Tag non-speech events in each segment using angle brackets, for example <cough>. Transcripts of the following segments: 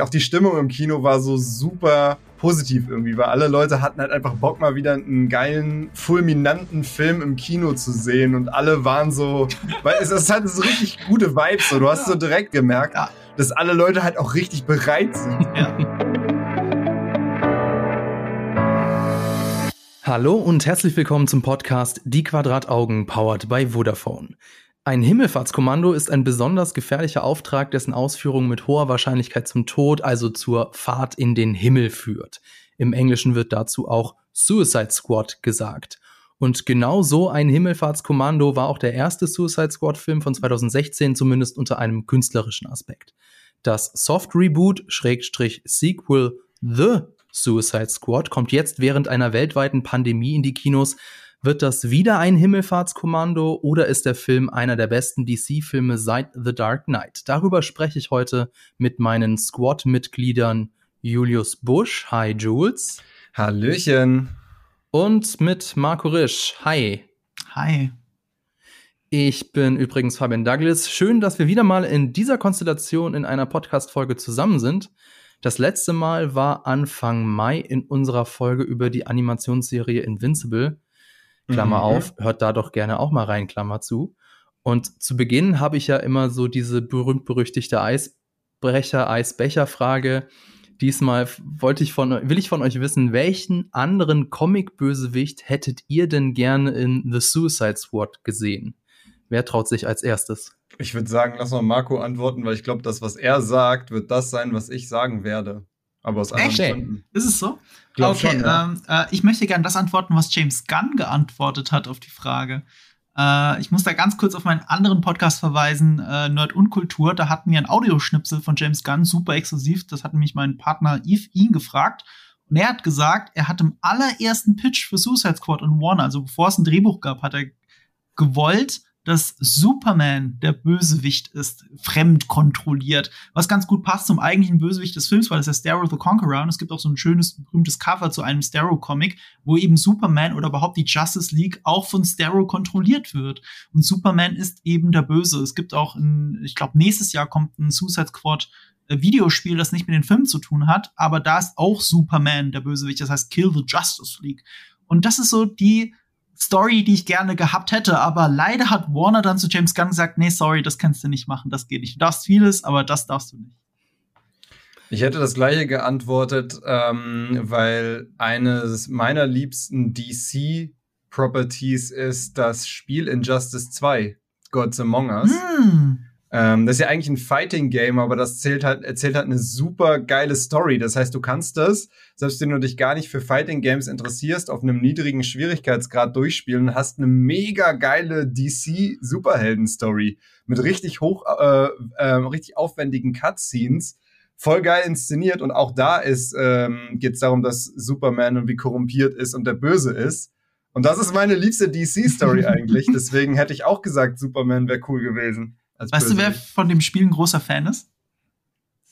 Auch die Stimmung im Kino war so super positiv irgendwie, weil alle Leute hatten halt einfach Bock, mal wieder einen geilen, fulminanten Film im Kino zu sehen und alle waren so, weil es, es hatte so richtig gute Vibes, so. du hast so direkt gemerkt, dass alle Leute halt auch richtig bereit sind. Ja. Hallo und herzlich willkommen zum Podcast Die Quadrataugen powered by Vodafone. Ein Himmelfahrtskommando ist ein besonders gefährlicher Auftrag, dessen Ausführung mit hoher Wahrscheinlichkeit zum Tod, also zur Fahrt in den Himmel führt. Im Englischen wird dazu auch Suicide Squad gesagt. Und genau so ein Himmelfahrtskommando war auch der erste Suicide Squad Film von 2016, zumindest unter einem künstlerischen Aspekt. Das Soft Reboot Schrägstrich Sequel The Suicide Squad kommt jetzt während einer weltweiten Pandemie in die Kinos, wird das wieder ein Himmelfahrtskommando oder ist der Film einer der besten DC-Filme seit The Dark Knight? Darüber spreche ich heute mit meinen Squad-Mitgliedern Julius Busch. Hi, Jules. Hallöchen. Und mit Marco Risch. Hi. Hi. Ich bin übrigens Fabian Douglas. Schön, dass wir wieder mal in dieser Konstellation in einer Podcast-Folge zusammen sind. Das letzte Mal war Anfang Mai in unserer Folge über die Animationsserie Invincible. Klammer mhm. auf, hört da doch gerne auch mal rein, Klammer zu. Und zu Beginn habe ich ja immer so diese berühmt-berüchtigte Eisbrecher, Eisbecher-Frage. Diesmal wollte ich von, will ich von euch wissen, welchen anderen Comic-Bösewicht hättet ihr denn gerne in The Suicide Squad gesehen? Wer traut sich als erstes? Ich würde sagen, lass mal Marco antworten, weil ich glaube, das, was er sagt, wird das sein, was ich sagen werde. Aber aus anderen Echt? Gründen. Ist es so? Glaub okay, schon, ja. ähm, äh, ich möchte gerne das antworten, was James Gunn geantwortet hat auf die Frage. Äh, ich muss da ganz kurz auf meinen anderen Podcast verweisen, äh, Nerd und Kultur. Da hatten wir ein Audioschnipsel von James Gunn, super exklusiv. Das hat nämlich mein Partner Yves ihn gefragt. Und er hat gesagt, er hat im allerersten Pitch für Suicide Squad und Warner, also bevor es ein Drehbuch gab, hat er gewollt, dass Superman der Bösewicht ist, fremd kontrolliert, was ganz gut passt zum eigentlichen Bösewicht des Films, weil es ist Starro the Conqueror und es gibt auch so ein schönes, berühmtes Cover zu einem Starro-Comic, wo eben Superman oder überhaupt die Justice League auch von Starro kontrolliert wird. Und Superman ist eben der Böse. Es gibt auch, ein, ich glaube, nächstes Jahr kommt ein Suicide Squad äh, Videospiel, das nicht mit den Filmen zu tun hat, aber da ist auch Superman der Bösewicht, das heißt Kill the Justice League. Und das ist so die Story, die ich gerne gehabt hätte, aber leider hat Warner dann zu James Gunn gesagt, nee, sorry, das kannst du nicht machen, das geht nicht. Du darfst vieles, aber das darfst du nicht. Ich hätte das gleiche geantwortet, ähm, weil eines meiner liebsten DC-Properties ist das Spiel Injustice 2, Gods Among Us. Mm. Ähm, das ist ja eigentlich ein Fighting-Game, aber das zählt halt, erzählt halt eine super geile Story. Das heißt, du kannst das, selbst wenn du dich gar nicht für Fighting-Games interessierst, auf einem niedrigen Schwierigkeitsgrad durchspielen und hast eine mega geile DC-Superhelden-Story mit richtig hoch, äh, äh, richtig aufwendigen Cutscenes voll geil inszeniert und auch da ist ähm, geht es darum, dass Superman und wie korrumpiert ist und der Böse ist. Und das ist meine liebste DC-Story <laughs> eigentlich. Deswegen hätte ich auch gesagt, Superman wäre cool gewesen weißt du, wer von dem Spiel ein großer Fan ist?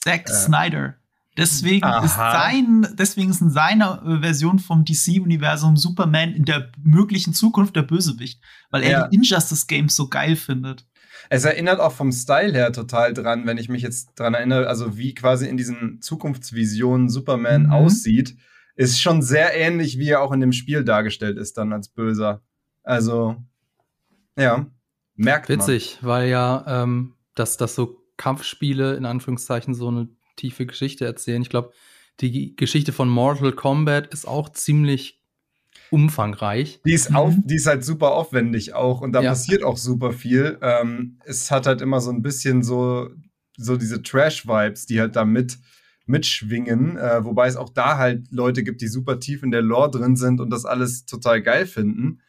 Zack äh. Snyder. Deswegen ist, sein, deswegen ist in seiner Version vom DC-Universum Superman in der möglichen Zukunft der Bösewicht, weil er ja. die Injustice Games so geil findet. Es erinnert auch vom Style her total dran, wenn ich mich jetzt dran erinnere, also wie quasi in diesen Zukunftsvisionen Superman mhm. aussieht, ist schon sehr ähnlich, wie er auch in dem Spiel dargestellt ist, dann als Böser. Also, ja. Merkt Witzig, man. weil ja, ähm, dass, dass so Kampfspiele in Anführungszeichen so eine tiefe Geschichte erzählen. Ich glaube, die Geschichte von Mortal Kombat ist auch ziemlich umfangreich. Die ist, auf, mhm. die ist halt super aufwendig auch und da ja. passiert auch super viel. Ähm, es hat halt immer so ein bisschen so, so diese Trash-Vibes, die halt da mit, mitschwingen, äh, wobei es auch da halt Leute gibt, die super tief in der Lore drin sind und das alles total geil finden.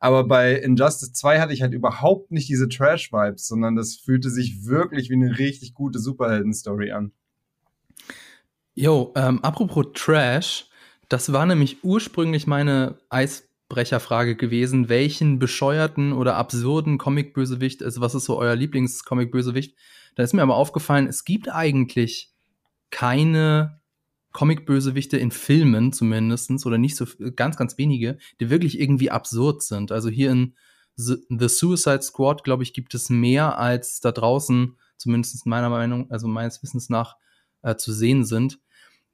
Aber bei Injustice 2 hatte ich halt überhaupt nicht diese Trash-Vibes, sondern das fühlte sich wirklich wie eine richtig gute Superhelden-Story an. Jo, ähm, apropos Trash, das war nämlich ursprünglich meine Eisbrecherfrage gewesen. Welchen bescheuerten oder absurden Comic-Bösewicht, also was ist so euer Lieblings-Comic-Bösewicht? Da ist mir aber aufgefallen, es gibt eigentlich keine Comic-Bösewichte in Filmen zumindestens oder nicht so ganz, ganz wenige, die wirklich irgendwie absurd sind. Also hier in The Suicide Squad, glaube ich, gibt es mehr als da draußen, zumindest meiner Meinung, also meines Wissens nach, äh, zu sehen sind.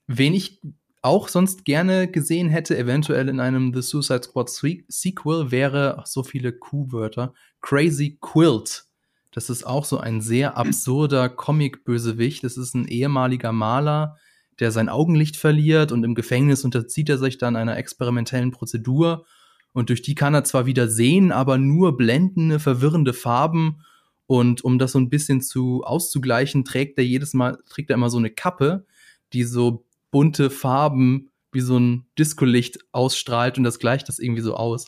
Wen ich auch sonst gerne gesehen hätte, eventuell in einem The Suicide Squad Sequel, wäre ach, so viele Q-Wörter. Crazy Quilt. Das ist auch so ein sehr absurder Comic-Bösewicht. Das ist ein ehemaliger Maler, der sein Augenlicht verliert und im Gefängnis unterzieht er sich dann einer experimentellen Prozedur. Und durch die kann er zwar wieder sehen, aber nur blendende, verwirrende Farben. Und um das so ein bisschen zu auszugleichen, trägt er jedes Mal, trägt er immer so eine Kappe, die so bunte Farben wie so ein Discolicht ausstrahlt und das gleicht das irgendwie so aus.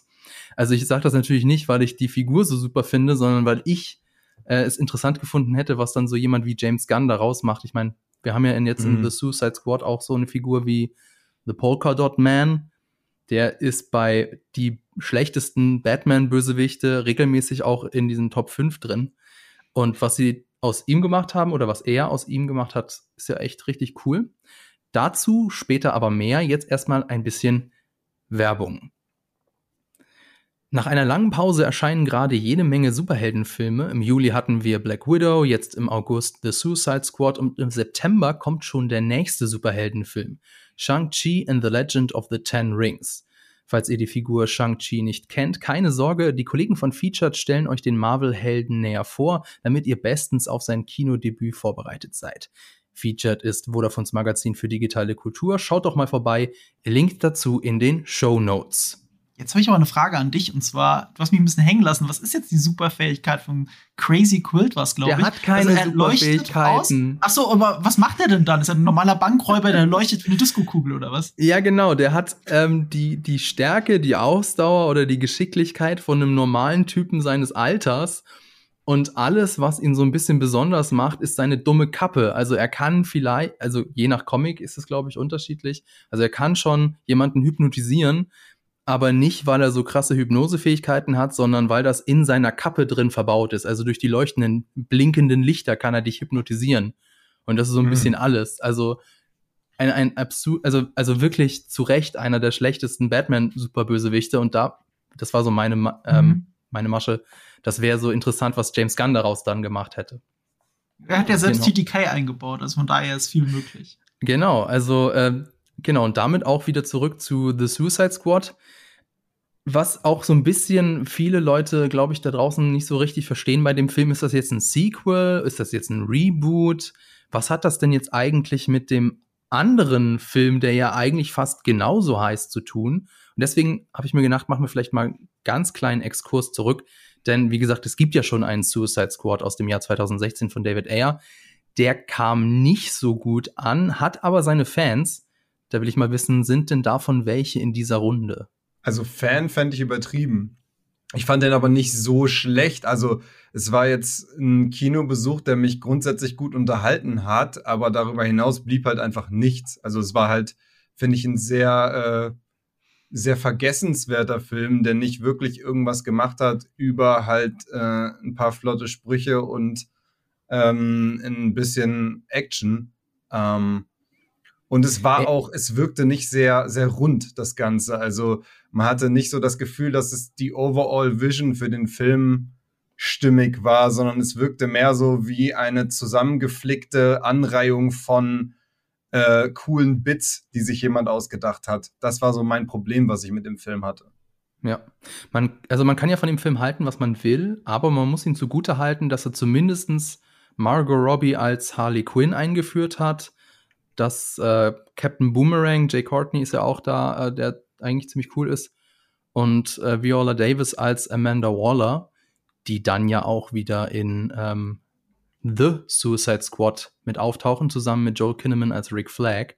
Also ich sage das natürlich nicht, weil ich die Figur so super finde, sondern weil ich äh, es interessant gefunden hätte, was dann so jemand wie James Gunn daraus macht. Ich meine, wir haben ja in, jetzt mhm. in The Suicide Squad auch so eine Figur wie The Polka Dot Man. Der ist bei die schlechtesten Batman-Bösewichte regelmäßig auch in diesen Top 5 drin. Und was sie aus ihm gemacht haben oder was er aus ihm gemacht hat, ist ja echt richtig cool. Dazu später aber mehr. Jetzt erstmal ein bisschen Werbung. Nach einer langen Pause erscheinen gerade jede Menge Superheldenfilme. Im Juli hatten wir Black Widow, jetzt im August The Suicide Squad und im September kommt schon der nächste Superheldenfilm, Shang-Chi and the Legend of the Ten Rings. Falls ihr die Figur Shang-Chi nicht kennt, keine Sorge, die Kollegen von Featured stellen euch den Marvel-Helden näher vor, damit ihr bestens auf sein Kinodebüt vorbereitet seid. Featured ist Vodafones Magazin für digitale Kultur. Schaut doch mal vorbei. Link dazu in den Show Notes. Jetzt habe ich aber eine Frage an dich und zwar, du hast mich ein bisschen hängen lassen. Was ist jetzt die Superfähigkeit von Crazy Quilt, was glaube ich? Der hat keine also Superfähigkeiten. Ach so, aber was macht er denn dann? Ist er ein normaler Bankräuber, der <laughs> leuchtet wie eine Diskokugel oder was? Ja, genau. Der hat ähm, die, die Stärke, die Ausdauer oder die Geschicklichkeit von einem normalen Typen seines Alters und alles, was ihn so ein bisschen besonders macht, ist seine dumme Kappe. Also er kann vielleicht, also je nach Comic ist es, glaube ich, unterschiedlich. Also er kann schon jemanden hypnotisieren, aber nicht, weil er so krasse Hypnosefähigkeiten hat, sondern weil das in seiner Kappe drin verbaut ist. Also durch die leuchtenden, blinkenden Lichter kann er dich hypnotisieren. Und das ist so ein mhm. bisschen alles. Also ein, ein absurd, also, also wirklich zu Recht einer der schlechtesten Batman-Superbösewichte. Und da, das war so meine, ähm, mhm. meine Masche das wäre so interessant, was James Gunn daraus dann gemacht hätte. Er hat ja selbst genau. TTK eingebaut, also von daher ist viel möglich. Genau, also äh, genau, und damit auch wieder zurück zu The Suicide Squad. Was auch so ein bisschen viele Leute, glaube ich, da draußen nicht so richtig verstehen bei dem Film, ist das jetzt ein Sequel? Ist das jetzt ein Reboot? Was hat das denn jetzt eigentlich mit dem anderen Film, der ja eigentlich fast genauso heißt, zu tun? Und deswegen habe ich mir gedacht, machen wir vielleicht mal einen ganz kleinen Exkurs zurück. Denn wie gesagt, es gibt ja schon einen Suicide Squad aus dem Jahr 2016 von David Ayer. Der kam nicht so gut an, hat aber seine Fans. Da will ich mal wissen, sind denn davon welche in dieser Runde? Also Fan fände ich übertrieben. Ich fand den aber nicht so schlecht. Also es war jetzt ein Kinobesuch, der mich grundsätzlich gut unterhalten hat, aber darüber hinaus blieb halt einfach nichts. Also es war halt, finde ich, ein sehr äh, sehr vergessenswerter Film, der nicht wirklich irgendwas gemacht hat über halt äh, ein paar flotte Sprüche und ähm, ein bisschen Action. Ähm, und es war auch, es wirkte nicht sehr, sehr rund, das Ganze. Also man hatte nicht so das Gefühl, dass es die Overall Vision für den Film stimmig war, sondern es wirkte mehr so wie eine zusammengeflickte Anreihung von äh, coolen Bits, die sich jemand ausgedacht hat. Das war so mein Problem, was ich mit dem Film hatte. Ja, man, also man kann ja von dem Film halten, was man will, aber man muss ihn zugute halten, dass er zumindestens Margot Robbie als Harley Quinn eingeführt hat, dass äh, Captain Boomerang, Jay Courtney ist ja auch da, äh, der eigentlich ziemlich cool ist, und äh, Viola Davis als Amanda Waller, die dann ja auch wieder in ähm, The Suicide Squad mit auftauchen, zusammen mit Joel Kinnaman als Rick Flag.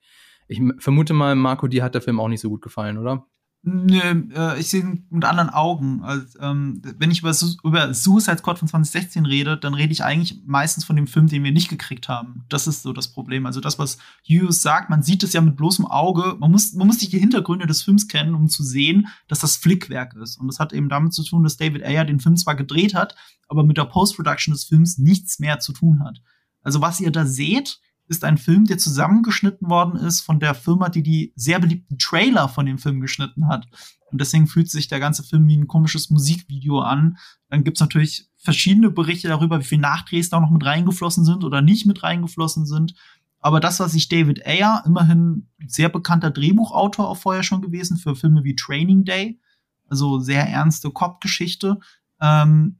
Ich vermute mal, Marco, dir hat der Film auch nicht so gut gefallen, oder? Nö, äh, ich sehe ihn mit anderen Augen. Also, ähm, wenn ich über, Su über Suicide Squad von 2016 rede, dann rede ich eigentlich meistens von dem Film, den wir nicht gekriegt haben. Das ist so das Problem. Also das, was Hughes sagt, man sieht es ja mit bloßem Auge. Man muss, man muss die Hintergründe des Films kennen, um zu sehen, dass das Flickwerk ist. Und das hat eben damit zu tun, dass David Ayer den Film zwar gedreht hat, aber mit der Post-Production des Films nichts mehr zu tun hat. Also was ihr da seht, ist ein Film, der zusammengeschnitten worden ist von der Firma, die die sehr beliebten Trailer von dem Film geschnitten hat. Und deswegen fühlt sich der ganze Film wie ein komisches Musikvideo an. Dann gibt's natürlich verschiedene Berichte darüber, wie viele Nachdrehs da noch mit reingeflossen sind oder nicht mit reingeflossen sind. Aber das, was sich David Ayer, immerhin sehr bekannter Drehbuchautor auch vorher schon gewesen für Filme wie Training Day, also sehr ernste Cop-Geschichte, ähm,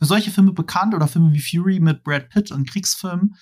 für solche Filme bekannt oder Filme wie Fury mit Brad Pitt und Kriegsfilmen.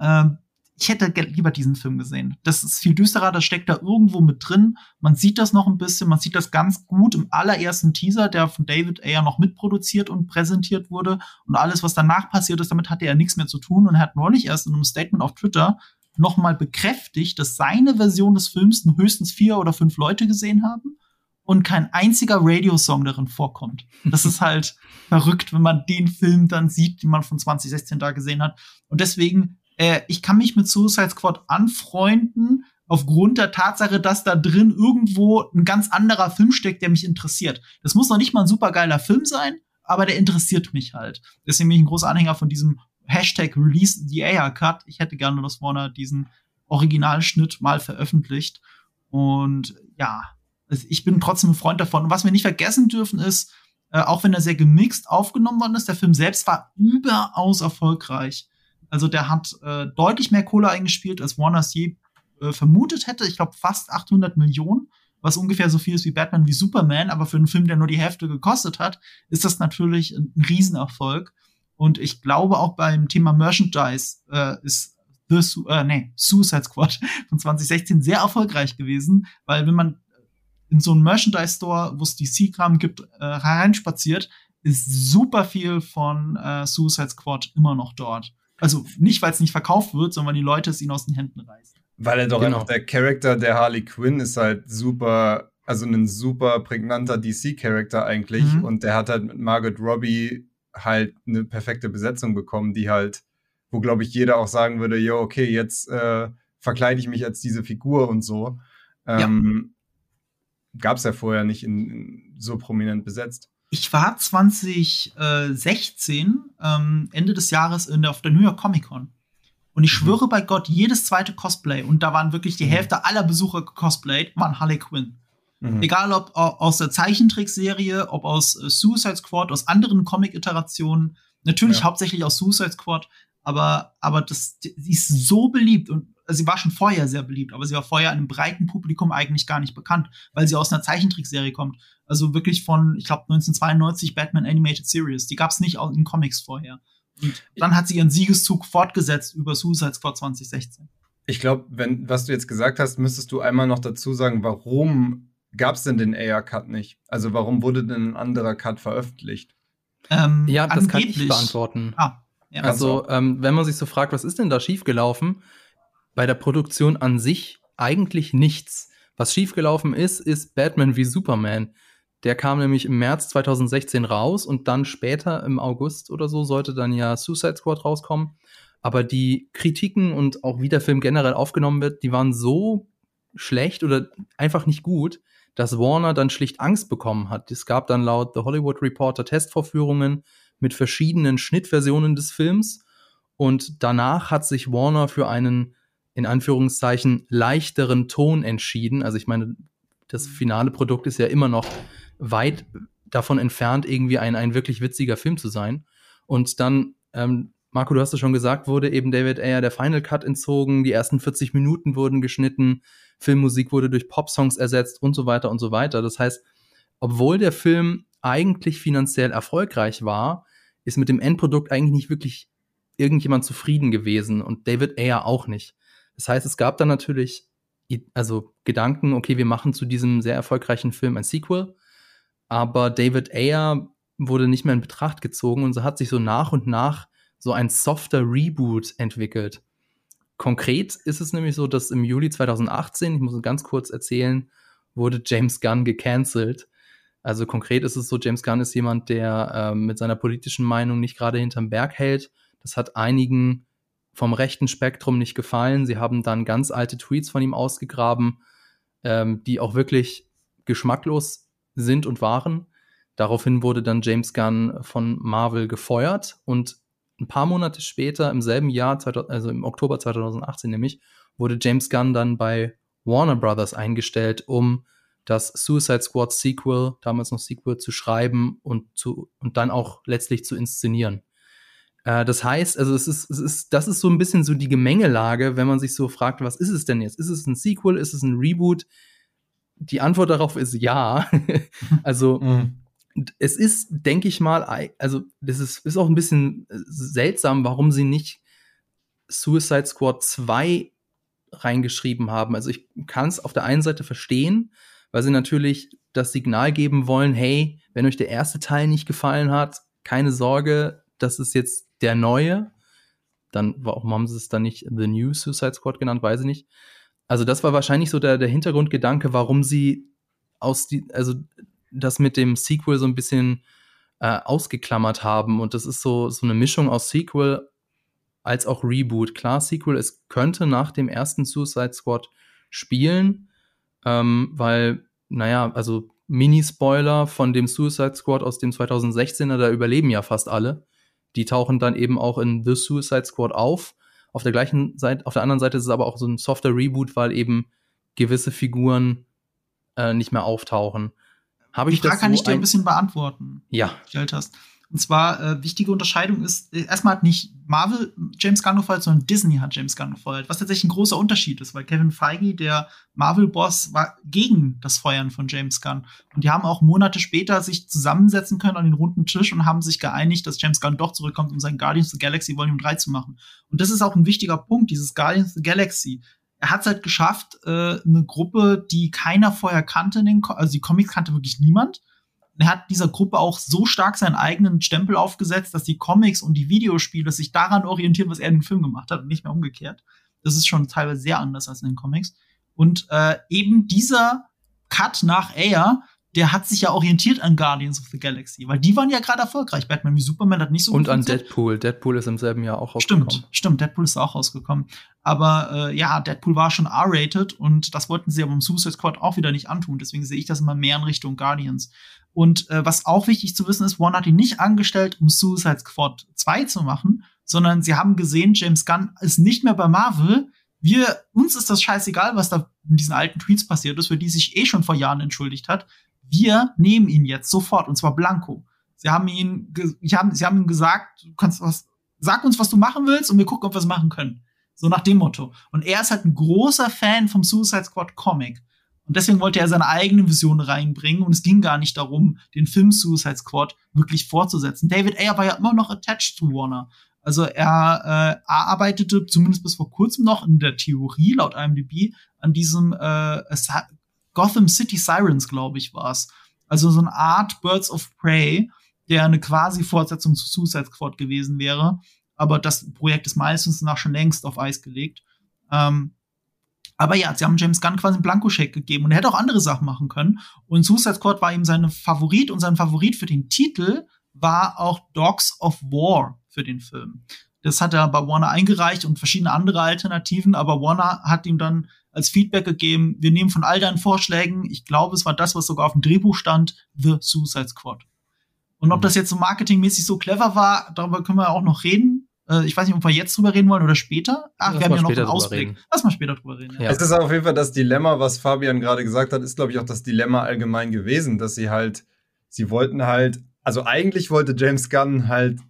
Ähm, ich hätte lieber diesen Film gesehen. Das ist viel düsterer, das steckt da irgendwo mit drin. Man sieht das noch ein bisschen, man sieht das ganz gut im allerersten Teaser, der von David Ayer noch mitproduziert und präsentiert wurde. Und alles, was danach passiert ist, damit hatte er nichts mehr zu tun. Und er hat neulich erst in einem Statement auf Twitter nochmal bekräftigt, dass seine Version des Films höchstens vier oder fünf Leute gesehen haben und kein einziger Radiosong darin vorkommt. Das ist halt <laughs> verrückt, wenn man den Film dann sieht, den man von 2016 da gesehen hat. Und deswegen äh, ich kann mich mit Suicide Squad anfreunden, aufgrund der Tatsache, dass da drin irgendwo ein ganz anderer Film steckt, der mich interessiert. Das muss noch nicht mal ein supergeiler Film sein, aber der interessiert mich halt. Deswegen bin ich ein großer Anhänger von diesem Hashtag Release the Air Cut. Ich hätte gerne, dass Warner diesen Originalschnitt mal veröffentlicht. Und ja, ich bin trotzdem ein Freund davon. Und was wir nicht vergessen dürfen ist, äh, auch wenn er sehr gemixt aufgenommen worden ist, der Film selbst war überaus erfolgreich. Also der hat äh, deutlich mehr Kohle eingespielt, als Warner je äh, vermutet hätte. Ich glaube fast 800 Millionen, was ungefähr so viel ist wie Batman wie Superman. Aber für einen Film, der nur die Hälfte gekostet hat, ist das natürlich ein, ein Riesenerfolg. Und ich glaube auch beim Thema Merchandise äh, ist The Su äh, nee, Suicide Squad <laughs> von 2016 sehr erfolgreich gewesen, weil wenn man in so einen Merchandise Store, wo es DC-Kram gibt, äh, reinspaziert, ist super viel von äh, Suicide Squad immer noch dort. Also nicht, weil es nicht verkauft wird, sondern weil die Leute es ihnen aus den Händen reißen. Weil er doch genau. einfach der Charakter der Harley Quinn ist halt super, also ein super prägnanter DC-Charakter eigentlich. Mhm. Und der hat halt mit Margot Robbie halt eine perfekte Besetzung bekommen, die halt, wo glaube ich jeder auch sagen würde, jo, okay, jetzt äh, verkleide ich mich als diese Figur und so. Ähm, ja. Gab es ja vorher nicht in, in so prominent besetzt ich war 2016, ähm, Ende des Jahres, in der, auf der New York Comic Con. Und ich mhm. schwöre bei Gott, jedes zweite Cosplay, und da waren wirklich die mhm. Hälfte aller Besucher cosplayed, waren Harley Quinn. Mhm. Egal ob aus der Zeichentrickserie, ob aus äh, Suicide Squad, aus anderen Comic-Iterationen, natürlich ja. hauptsächlich aus Suicide Squad, aber, aber das, die ist so beliebt und sie war schon vorher sehr beliebt, aber sie war vorher einem breiten Publikum eigentlich gar nicht bekannt, weil sie aus einer Zeichentrickserie kommt. Also wirklich von, ich glaube, 1992 Batman Animated Series. Die gab es nicht in Comics vorher. Und dann hat sie ihren Siegeszug fortgesetzt über Suicide Squad 2016. Ich glaube, wenn was du jetzt gesagt hast, müsstest du einmal noch dazu sagen, warum gab es denn den AR-Cut nicht? Also warum wurde denn ein anderer Cut veröffentlicht? Ähm, ja, das kann ich beantworten. Ah, ja. Also, ähm, wenn man sich so fragt, was ist denn da schiefgelaufen? Bei der Produktion an sich eigentlich nichts. Was schiefgelaufen ist, ist Batman wie Superman. Der kam nämlich im März 2016 raus und dann später im August oder so sollte dann ja Suicide Squad rauskommen. Aber die Kritiken und auch wie der Film generell aufgenommen wird, die waren so schlecht oder einfach nicht gut, dass Warner dann schlicht Angst bekommen hat. Es gab dann laut The Hollywood Reporter Testvorführungen mit verschiedenen Schnittversionen des Films und danach hat sich Warner für einen in Anführungszeichen leichteren Ton entschieden. Also ich meine, das finale Produkt ist ja immer noch weit davon entfernt, irgendwie ein, ein wirklich witziger Film zu sein. Und dann, ähm, Marco, du hast es schon gesagt, wurde eben David Ayer der Final Cut entzogen, die ersten 40 Minuten wurden geschnitten, Filmmusik wurde durch Popsongs ersetzt und so weiter und so weiter. Das heißt, obwohl der Film eigentlich finanziell erfolgreich war, ist mit dem Endprodukt eigentlich nicht wirklich irgendjemand zufrieden gewesen und David Ayer auch nicht. Das heißt, es gab dann natürlich also Gedanken, okay, wir machen zu diesem sehr erfolgreichen Film ein Sequel aber David Ayer wurde nicht mehr in Betracht gezogen und so hat sich so nach und nach so ein softer Reboot entwickelt. Konkret ist es nämlich so, dass im Juli 2018, ich muss ganz kurz erzählen, wurde James Gunn gecancelt. Also konkret ist es so, James Gunn ist jemand, der äh, mit seiner politischen Meinung nicht gerade hinterm Berg hält. Das hat einigen vom rechten Spektrum nicht gefallen. Sie haben dann ganz alte Tweets von ihm ausgegraben, ähm, die auch wirklich geschmacklos sind und waren. Daraufhin wurde dann James Gunn von Marvel gefeuert und ein paar Monate später, im selben Jahr, also im Oktober 2018 nämlich, wurde James Gunn dann bei Warner Brothers eingestellt, um das Suicide Squad Sequel, damals noch Sequel, zu schreiben und, zu, und dann auch letztlich zu inszenieren. Äh, das heißt, also es ist, es ist, das ist so ein bisschen so die Gemengelage, wenn man sich so fragt, was ist es denn jetzt? Ist es ein Sequel? Ist es ein Reboot? Die Antwort darauf ist ja. <laughs> also mhm. es ist, denke ich mal, also das ist, ist auch ein bisschen äh, seltsam, warum sie nicht Suicide Squad 2 reingeschrieben haben. Also ich kann es auf der einen Seite verstehen, weil sie natürlich das Signal geben wollen, hey, wenn euch der erste Teil nicht gefallen hat, keine Sorge, das ist jetzt der neue. Dann, warum haben sie es dann nicht The New Suicide Squad genannt, weiß ich nicht. Also das war wahrscheinlich so der, der Hintergrundgedanke, warum sie aus die, also das mit dem Sequel so ein bisschen äh, ausgeklammert haben. Und das ist so, so eine Mischung aus Sequel als auch Reboot. Klar, Sequel, es könnte nach dem ersten Suicide Squad spielen, ähm, weil, naja, also Mini-Spoiler von dem Suicide Squad aus dem 2016er, da überleben ja fast alle. Die tauchen dann eben auch in The Suicide Squad auf. Auf der gleichen Seite, auf der anderen Seite ist es aber auch so ein softer Reboot, weil eben gewisse Figuren äh, nicht mehr auftauchen. Habe ich Die Frage das so kann ich dir ein bisschen beantworten. Ja. Gestellt hast. Und zwar, äh, wichtige Unterscheidung ist, äh, erstmal hat nicht Marvel James Gunn gefeuert, sondern Disney hat James Gunn gefeuert, was tatsächlich ein großer Unterschied ist, weil Kevin Feige, der Marvel-Boss, war gegen das Feuern von James Gunn. Und die haben auch Monate später sich zusammensetzen können an den runden Tisch und haben sich geeinigt, dass James Gunn doch zurückkommt, um sein Guardians of the Galaxy Volume 3 zu machen. Und das ist auch ein wichtiger Punkt, dieses Guardians of the Galaxy. Er hat es halt geschafft, äh, eine Gruppe, die keiner vorher kannte, den also die Comics kannte wirklich niemand, er hat dieser Gruppe auch so stark seinen eigenen Stempel aufgesetzt, dass die Comics und die Videospiele sich daran orientieren, was er in den Film gemacht hat und nicht mehr umgekehrt. Das ist schon teilweise sehr anders als in den Comics. Und äh, eben dieser Cut nach Air, der hat sich ja orientiert an Guardians of the Galaxy, weil die waren ja gerade erfolgreich. Batman wie Superman hat nicht so Und an Deadpool. Deadpool ist im selben Jahr auch rausgekommen. Stimmt, stimmt. Deadpool ist auch rausgekommen. Aber äh, ja, Deadpool war schon R-rated und das wollten sie aber im Suicide Squad auch wieder nicht antun. Deswegen sehe ich das immer mehr in Richtung Guardians. Und äh, was auch wichtig zu wissen ist, Warner hat ihn nicht angestellt, um Suicide Squad 2 zu machen, sondern sie haben gesehen, James Gunn ist nicht mehr bei Marvel. Wir, uns ist das scheißegal, was da in diesen alten Tweets passiert ist, für die sich eh schon vor Jahren entschuldigt hat. Wir nehmen ihn jetzt sofort, und zwar blanco. Sie haben ihn, sie haben, sie haben ihm gesagt, du kannst was, sag uns, was du machen willst, und wir gucken, ob wir es machen können. So nach dem Motto. Und er ist halt ein großer Fan vom Suicide Squad Comic. Und deswegen wollte er seine eigene Vision reinbringen. Und es ging gar nicht darum, den Film Suicide Squad wirklich fortzusetzen. David Ayer war ja immer noch attached to Warner. Also er äh, arbeitete zumindest bis vor kurzem noch in der Theorie laut IMDb an diesem äh, Gotham City Sirens, glaube ich, war es. Also so eine Art Birds of Prey, der eine quasi Fortsetzung zu Suicide Squad gewesen wäre. Aber das Projekt ist meistens nach schon längst auf Eis gelegt. Ähm, aber ja, sie haben James Gunn quasi einen Blankoscheck gegeben und er hätte auch andere Sachen machen können. Und Suicide Squad war ihm sein Favorit und sein Favorit für den Titel war auch Dogs of War für den Film. Das hat er bei Warner eingereicht und verschiedene andere Alternativen, aber Warner hat ihm dann als Feedback gegeben, wir nehmen von all deinen Vorschlägen, ich glaube, es war das, was sogar auf dem Drehbuch stand, The Suicide Squad. Und ob mhm. das jetzt so marketingmäßig so clever war, darüber können wir auch noch reden. Äh, ich weiß nicht, ob wir jetzt drüber reden wollen oder später. Ach, Lass wir haben ja noch einen Ausblick. Reden. Lass mal später drüber reden. Ja. Ja. Es ist auf jeden Fall das Dilemma, was Fabian gerade gesagt hat, ist, glaube ich, auch das Dilemma allgemein gewesen, dass sie halt, sie wollten halt, also eigentlich wollte James Gunn halt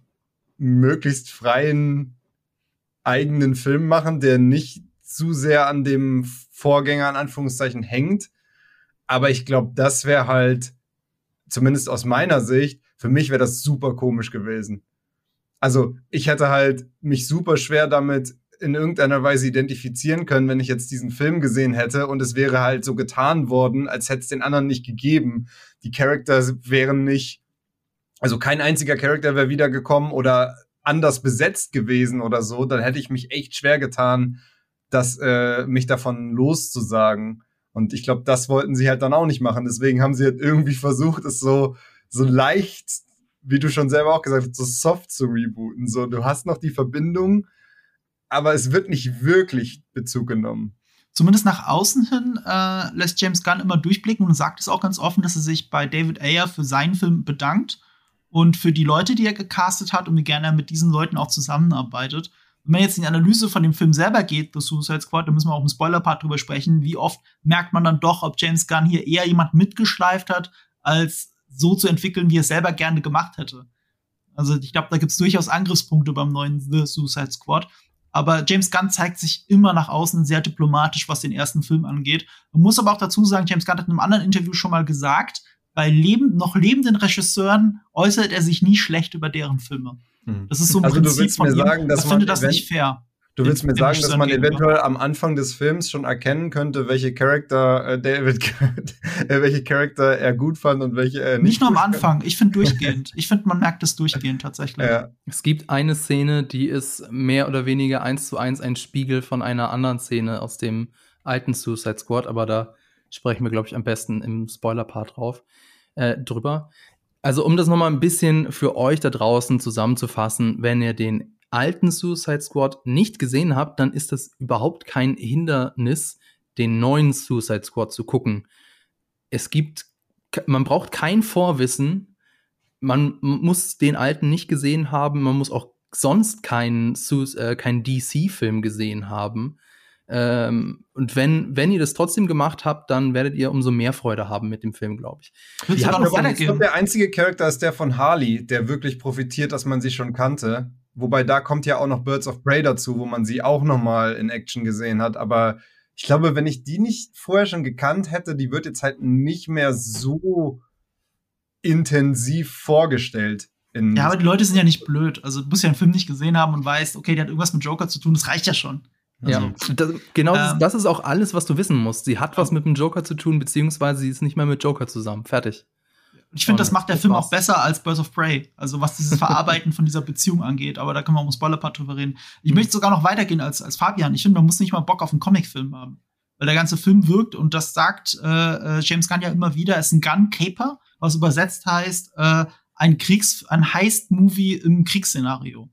möglichst freien eigenen Film machen, der nicht zu sehr an dem Vorgänger in Anführungszeichen hängt. Aber ich glaube, das wäre halt, zumindest aus meiner Sicht, für mich wäre das super komisch gewesen also ich hätte halt mich super schwer damit in irgendeiner Weise identifizieren können, wenn ich jetzt diesen Film gesehen hätte und es wäre halt so getan worden, als hätte es den anderen nicht gegeben. Die Charakter wären nicht, also kein einziger Charakter wäre wiedergekommen oder anders besetzt gewesen oder so, dann hätte ich mich echt schwer getan, das äh, mich davon loszusagen. Und ich glaube, das wollten sie halt dann auch nicht machen. Deswegen haben sie halt irgendwie versucht, es so so leicht wie du schon selber auch gesagt hast, so soft zu rebooten. So, du hast noch die Verbindung, aber es wird nicht wirklich Bezug genommen. Zumindest nach außen hin äh, lässt James Gunn immer durchblicken und sagt es auch ganz offen, dass er sich bei David Ayer für seinen Film bedankt und für die Leute, die er gecastet hat und wie gerne er mit diesen Leuten auch zusammenarbeitet. Wenn man jetzt in die Analyse von dem Film selber geht, The Suicide Squad, da müssen wir auch im Spoiler-Part drüber sprechen, wie oft merkt man dann doch, ob James Gunn hier eher jemand mitgeschleift hat, als so zu entwickeln, wie er es selber gerne gemacht hätte. Also ich glaube, da gibt es durchaus Angriffspunkte beim neuen The Suicide Squad. Aber James Gunn zeigt sich immer nach außen sehr diplomatisch, was den ersten Film angeht. Man muss aber auch dazu sagen, James Gunn hat in einem anderen Interview schon mal gesagt, bei leben, noch lebenden Regisseuren äußert er sich nie schlecht über deren Filme. Mhm. Das ist so ein also Prinzip von ihm. Sagen, dass ich finde das nicht fair. Du willst mir sagen, dass man eventuell am Anfang des Films schon erkennen könnte, welche Charakter äh, David, <laughs> äh, welche Charakter er gut fand und welche er nicht. Nicht nur am Anfang, fand. ich finde <laughs> durchgehend. ich finde, man merkt es durchgehend tatsächlich. Ja. Es gibt eine Szene, die ist mehr oder weniger eins zu eins ein Spiegel von einer anderen Szene aus dem alten Suicide Squad, aber da sprechen wir, glaube ich, am besten im Spoiler-Part drauf äh, drüber. Also, um das nochmal ein bisschen für euch da draußen zusammenzufassen, wenn ihr den alten Suicide Squad nicht gesehen habt, dann ist das überhaupt kein Hindernis, den neuen Suicide Squad zu gucken. Es gibt, man braucht kein Vorwissen, man muss den alten nicht gesehen haben, man muss auch sonst keinen, äh, keinen DC-Film gesehen haben. Ähm, und wenn, wenn ihr das trotzdem gemacht habt, dann werdet ihr umso mehr Freude haben mit dem Film, glaube ich. Ich glaube, der einzige Charakter ist der von Harley, der wirklich profitiert, dass man sie schon kannte. Wobei da kommt ja auch noch Birds of Prey dazu, wo man sie auch noch mal in Action gesehen hat. Aber ich glaube, wenn ich die nicht vorher schon gekannt hätte, die wird jetzt halt nicht mehr so intensiv vorgestellt. ja, aber die Leute sind ja nicht blöd. Also du musst ja einen Film nicht gesehen haben und weißt, okay, der hat irgendwas mit Joker zu tun, das reicht ja schon. Also, ja, das, genau ähm, das ist auch alles, was du wissen musst. Sie hat was mit dem Joker zu tun, beziehungsweise sie ist nicht mehr mit Joker zusammen. Fertig. Ich finde, das macht der Film auch besser als Birds of Prey. Also was dieses <laughs> Verarbeiten von dieser Beziehung angeht. Aber da können wir im Spoiler-Part drüber reden. Ich mhm. möchte sogar noch weitergehen als, als Fabian. Ich finde, man muss nicht mal Bock auf einen Comicfilm haben. Weil der ganze Film wirkt, und das sagt äh, äh James Gunn ja immer wieder, ist ein Gun-Caper, was übersetzt heißt, äh, ein Kriegs-, ein Heist-Movie im Kriegsszenario.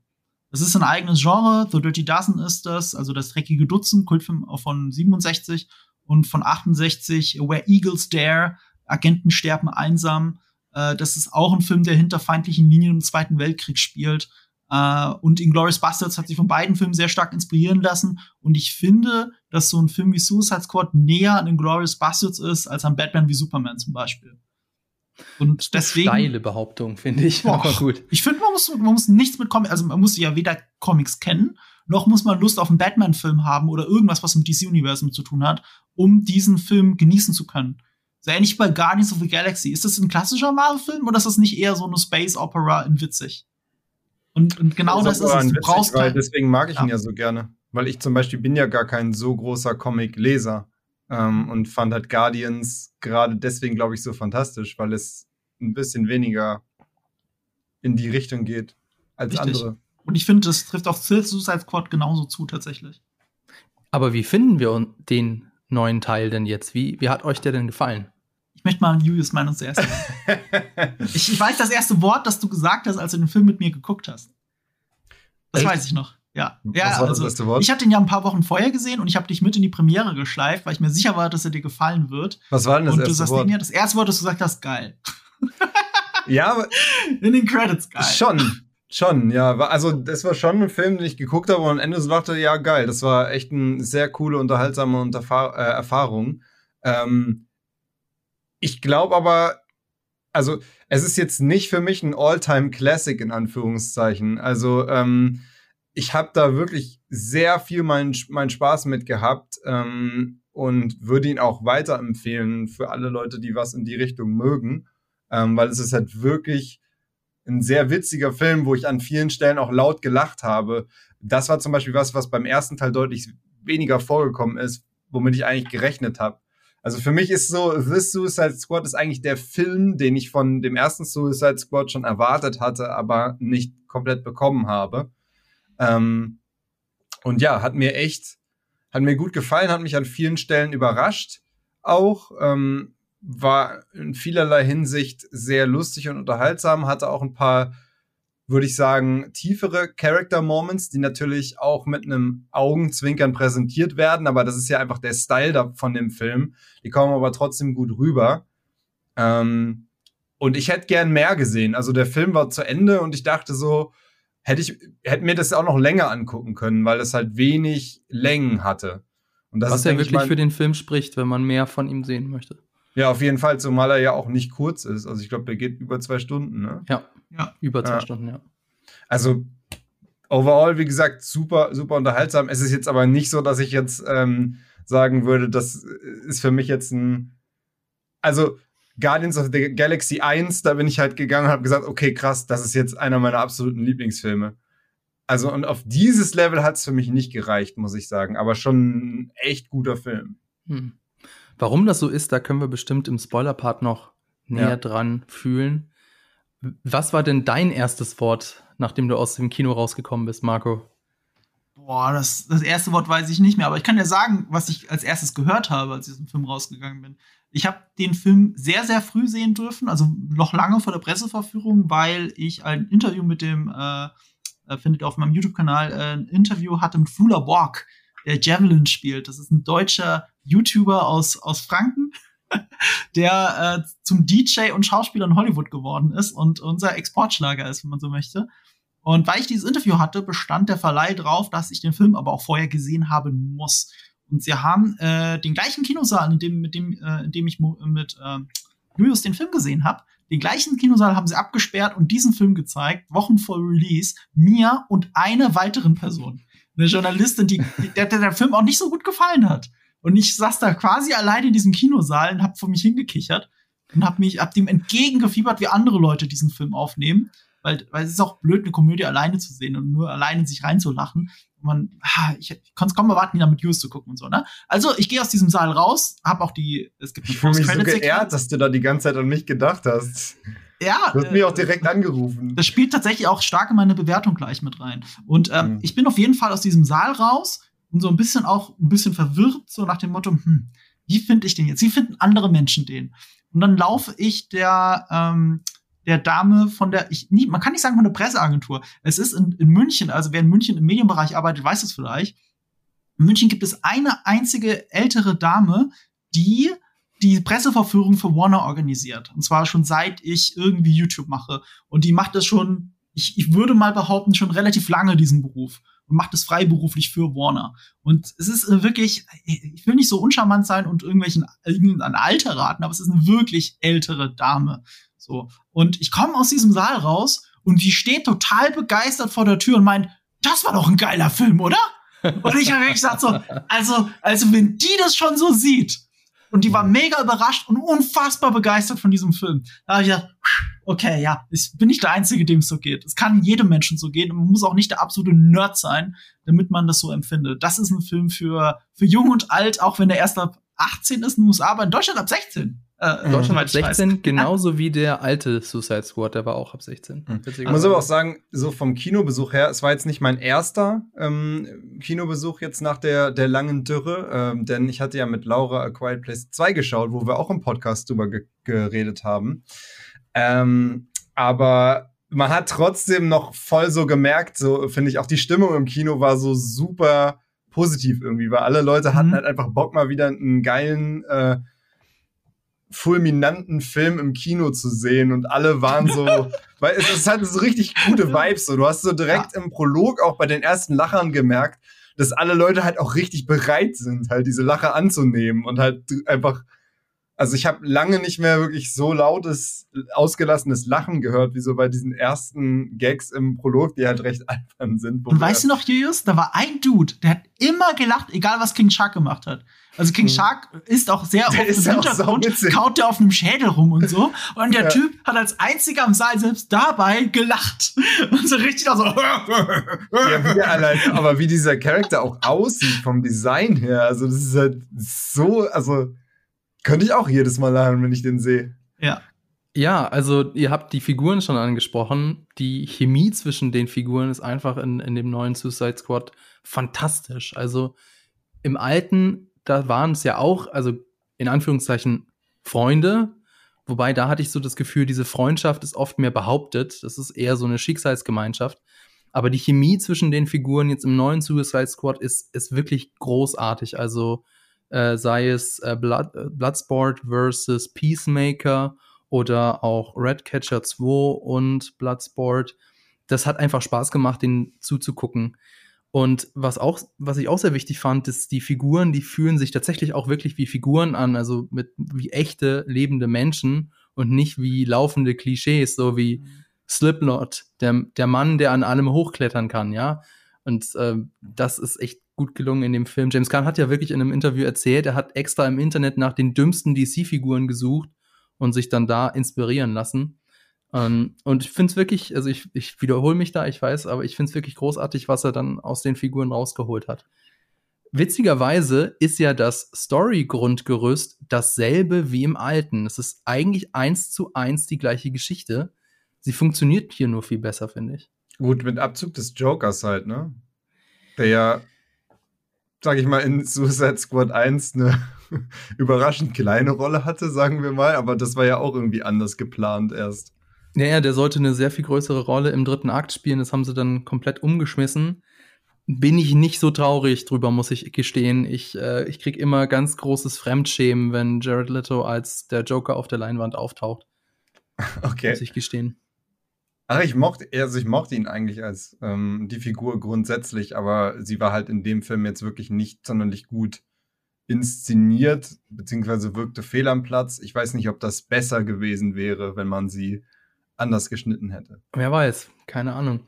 Das ist ein eigenes Genre. The Dirty Dozen ist das, also das dreckige Dutzend, Kultfilm von 67 und von 68, Where Eagles Dare, Agenten sterben einsam. Äh, das ist auch ein Film, der hinter feindlichen Linien im Zweiten Weltkrieg spielt. Äh, und Inglourious Bastards hat sich von beiden Filmen sehr stark inspirieren lassen. Und ich finde, dass so ein Film wie Suicide Squad näher an Inglourious Bastards ist, als an Batman wie Superman zum Beispiel. Und deswegen. Steile Behauptung, finde ich. Boah, aber gut. Ich finde, man muss, man muss nichts mit Comics, also man muss ja weder Comics kennen, noch muss man Lust auf einen Batman-Film haben oder irgendwas, was mit DC-Universum zu tun hat, um diesen Film genießen zu können. So ähnlich bei Guardians of the Galaxy. Ist das ein klassischer Marvel-Film oder ist das nicht eher so eine Space-Opera in witzig? Und, und genau das, das ist es. Du brauchst weil deswegen mag ich ja. ihn ja so gerne. Weil ich zum Beispiel bin ja gar kein so großer Comic-Leser. Ähm, und fand halt Guardians gerade deswegen, glaube ich, so fantastisch, weil es ein bisschen weniger in die Richtung geht als Richtig. andere. Und ich finde, das trifft auf Suicide Squad genauso zu, tatsächlich. Aber wie finden wir den neuen Teil denn jetzt? Wie, wie hat euch der denn gefallen? Ich möchte mal Julius Meinung zuerst. <laughs> ich, ich weiß das erste Wort, das du gesagt hast, als du den Film mit mir geguckt hast. Das Echt? weiß ich noch. Ja, ja also, ich habe den ja ein paar Wochen vorher gesehen und ich habe dich mit in die Premiere geschleift, weil ich mir sicher war, dass er dir gefallen wird. Was war denn das und erste du Wort? Mir, das erste Wort, das du gesagt hast, geil. ja, <laughs> aber in den Credits geil. Schon, schon, ja. Also das war schon ein Film, den ich geguckt habe und am Ende so dachte, ja geil, das war echt eine sehr coole, unterhaltsame Unterfahr äh, Erfahrung. Ähm, ich glaube aber, also es ist jetzt nicht für mich ein All-Time-Classic in Anführungszeichen. Also ähm, ich habe da wirklich sehr viel meinen mein Spaß mit gehabt ähm, und würde ihn auch weiterempfehlen für alle Leute, die was in die Richtung mögen, ähm, weil es ist halt wirklich ein sehr witziger Film, wo ich an vielen Stellen auch laut gelacht habe. Das war zum Beispiel was, was beim ersten Teil deutlich weniger vorgekommen ist, womit ich eigentlich gerechnet habe. Also für mich ist so, This Suicide Squad ist eigentlich der Film, den ich von dem ersten Suicide Squad schon erwartet hatte, aber nicht komplett bekommen habe. Ähm, und ja, hat mir echt, hat mir gut gefallen, hat mich an vielen Stellen überrascht auch. Ähm, war in vielerlei Hinsicht sehr lustig und unterhaltsam, hatte auch ein paar, würde ich sagen, tiefere Character Moments, die natürlich auch mit einem Augenzwinkern präsentiert werden, aber das ist ja einfach der Style von dem Film. Die kommen aber trotzdem gut rüber. Ähm, und ich hätte gern mehr gesehen. Also der Film war zu Ende und ich dachte so, hätte ich hätte mir das auch noch länger angucken können, weil es halt wenig Längen hatte. Was ja wirklich für den Film spricht, wenn man mehr von ihm sehen möchte. Ja, auf jeden Fall, zumal er ja auch nicht kurz ist. Also ich glaube, der geht über zwei Stunden, ne? Ja, ja. über zwei ja. Stunden, ja. Also overall, wie gesagt, super, super unterhaltsam. Es ist jetzt aber nicht so, dass ich jetzt ähm, sagen würde, das ist für mich jetzt ein. Also Guardians of the Galaxy 1, da bin ich halt gegangen und habe gesagt, okay, krass, das ist jetzt einer meiner absoluten Lieblingsfilme. Also, und auf dieses Level hat es für mich nicht gereicht, muss ich sagen. Aber schon ein echt guter Film. Hm. Warum das so ist, da können wir bestimmt im Spoiler-Part noch näher ja. dran fühlen. Was war denn dein erstes Wort, nachdem du aus dem Kino rausgekommen bist, Marco? Boah, das, das erste Wort weiß ich nicht mehr, aber ich kann dir sagen, was ich als erstes gehört habe, als ich aus dem Film rausgegangen bin. Ich habe den Film sehr, sehr früh sehen dürfen, also noch lange vor der Presseverführung, weil ich ein Interview mit dem äh, äh, findet ihr auf meinem YouTube-Kanal, äh, ein Interview hatte mit Fula Borg, der Javelin spielt. Das ist ein deutscher YouTuber aus, aus Franken, <laughs> der äh, zum DJ und Schauspieler in Hollywood geworden ist und unser Exportschlager ist, wenn man so möchte. Und weil ich dieses Interview hatte, bestand der Verleih drauf, dass ich den Film aber auch vorher gesehen haben muss. Und sie haben äh, den gleichen Kinosaal, in dem, mit dem, äh, in dem ich mit äh, Julius den Film gesehen habe, den gleichen Kinosaal haben sie abgesperrt und diesen Film gezeigt, Wochen vor Release, mir und einer weiteren Person. Eine Journalistin, die, der, der, der Film auch nicht so gut gefallen hat. Und ich saß da quasi allein in diesem Kinosaal und hab vor mich hingekichert und hab mich, hab dem entgegengefiebert, wie andere Leute diesen Film aufnehmen. Weil, weil es ist auch blöd, eine Komödie alleine zu sehen und nur alleine sich reinzulachen man, ha, ich, ich konnte es kaum erwarten, ihn mit News zu gucken und so, ne? Also, ich gehe aus diesem Saal raus, hab auch die, es gibt Ich fühle mich so geehrt, dass du da die ganze Zeit an mich gedacht hast. Ja. Du hast äh, mich auch direkt angerufen. Das spielt tatsächlich auch stark in meine Bewertung gleich mit rein. Und ähm, mhm. ich bin auf jeden Fall aus diesem Saal raus und so ein bisschen auch ein bisschen verwirrt, so nach dem Motto, hm, wie finde ich den jetzt? Wie finden andere Menschen den? Und dann laufe ich der, ähm, der Dame von der, ich, nie, man kann nicht sagen von der Presseagentur. Es ist in, in München, also wer in München im Medienbereich arbeitet, weiß es vielleicht. In München gibt es eine einzige ältere Dame, die die Presseverführung für Warner organisiert. Und zwar schon seit ich irgendwie YouTube mache. Und die macht das schon, ich, ich würde mal behaupten, schon relativ lange diesen Beruf und macht es freiberuflich für Warner. Und es ist wirklich, ich will nicht so uncharmant sein und irgendwelchen an Alter raten, aber es ist eine wirklich ältere Dame. So. Und ich komme aus diesem Saal raus und die steht total begeistert vor der Tür und meint, das war doch ein geiler Film, oder? Und ich habe gesagt so, also, also wenn die das schon so sieht, und die war mega überrascht und unfassbar begeistert von diesem Film. Da habe ich gedacht, okay, ja, ich bin nicht der Einzige, dem es so geht. Es kann jedem Menschen so gehen. Und man muss auch nicht der absolute Nerd sein, damit man das so empfindet. Das ist ein Film für, für jung und alt, auch wenn der erst ab 18 ist in den USA, aber in Deutschland ab 16. Äh, mhm. Deutschland ab 16, genauso wie der alte Suicide Squad, der war auch ab 16. Mhm. Ich muss aber auch sagen, so vom Kinobesuch her, es war jetzt nicht mein erster ähm, Kinobesuch jetzt nach der, der langen Dürre, ähm, denn ich hatte ja mit Laura A Quiet Place 2 geschaut, wo wir auch im Podcast drüber ge geredet haben. Ähm, aber man hat trotzdem noch voll so gemerkt, so finde ich, auch die Stimmung im Kino war so super positiv irgendwie, weil alle Leute hatten mhm. halt einfach Bock, mal wieder einen geilen äh, fulminanten Film im Kino zu sehen und alle waren so, <laughs> weil es, es hatte so richtig gute Vibes. So. Du hast so direkt ja. im Prolog auch bei den ersten Lachern gemerkt, dass alle Leute halt auch richtig bereit sind, halt diese Lache anzunehmen und halt einfach. Also ich habe lange nicht mehr wirklich so lautes, ausgelassenes Lachen gehört, wie so bei diesen ersten Gags im Prolog, die halt recht <laughs> albern sind. Und weißt du noch, Julius, da war ein Dude, der hat immer gelacht, egal was King Shark gemacht hat. Also King mhm. Shark ist auch sehr der oft im Hintergrund, kaut der auf einem Schädel rum und so. Und der ja. Typ hat als einziger im Saal selbst dabei gelacht. <laughs> Und so richtig auch so. <laughs> ja, wie allein, aber wie dieser Charakter auch aussieht vom Design her. Also, das ist halt so, also, könnte ich auch jedes Mal lachen, wenn ich den sehe. Ja. Ja, also ihr habt die Figuren schon angesprochen. Die Chemie zwischen den Figuren ist einfach in, in dem neuen Suicide Squad fantastisch. Also im alten da waren es ja auch, also in Anführungszeichen Freunde, wobei da hatte ich so das Gefühl, diese Freundschaft ist oft mehr behauptet. Das ist eher so eine Schicksalsgemeinschaft. Aber die Chemie zwischen den Figuren jetzt im neuen Suicide Squad ist, ist wirklich großartig. Also äh, sei es äh, Blood, äh, Bloodsport versus Peacemaker oder auch Redcatcher 2 und Bloodsport. Das hat einfach Spaß gemacht, den zuzugucken. Und was auch, was ich auch sehr wichtig fand, ist, die Figuren, die fühlen sich tatsächlich auch wirklich wie Figuren an, also mit wie echte lebende Menschen und nicht wie laufende Klischees, so wie Slipknot, der, der Mann, der an allem hochklettern kann, ja. Und äh, das ist echt gut gelungen in dem Film. James Gunn hat ja wirklich in einem Interview erzählt, er hat extra im Internet nach den dümmsten DC-Figuren gesucht und sich dann da inspirieren lassen. Ähm, und ich finde es wirklich, also ich, ich wiederhole mich da, ich weiß, aber ich finde es wirklich großartig, was er dann aus den Figuren rausgeholt hat. Witzigerweise ist ja das Story-Grundgerüst dasselbe wie im alten. Es ist eigentlich eins zu eins die gleiche Geschichte. Sie funktioniert hier nur viel besser, finde ich. Gut, mit Abzug des Jokers halt, ne? Der ja, sag ich mal, in Suicide Squad 1 eine <laughs> überraschend kleine Rolle hatte, sagen wir mal, aber das war ja auch irgendwie anders geplant erst. Naja, der sollte eine sehr viel größere Rolle im dritten Akt spielen. Das haben sie dann komplett umgeschmissen. Bin ich nicht so traurig drüber, muss ich gestehen. Ich, äh, ich krieg immer ganz großes Fremdschämen, wenn Jared Leto als der Joker auf der Leinwand auftaucht. <laughs> Okay. Muss ich gestehen. Ach, ich mochte, also ich mochte ihn eigentlich als ähm, die Figur grundsätzlich, aber sie war halt in dem Film jetzt wirklich nicht sonderlich gut inszeniert, beziehungsweise wirkte fehl am Platz. Ich weiß nicht, ob das besser gewesen wäre, wenn man sie anders geschnitten hätte. Wer weiß, keine Ahnung.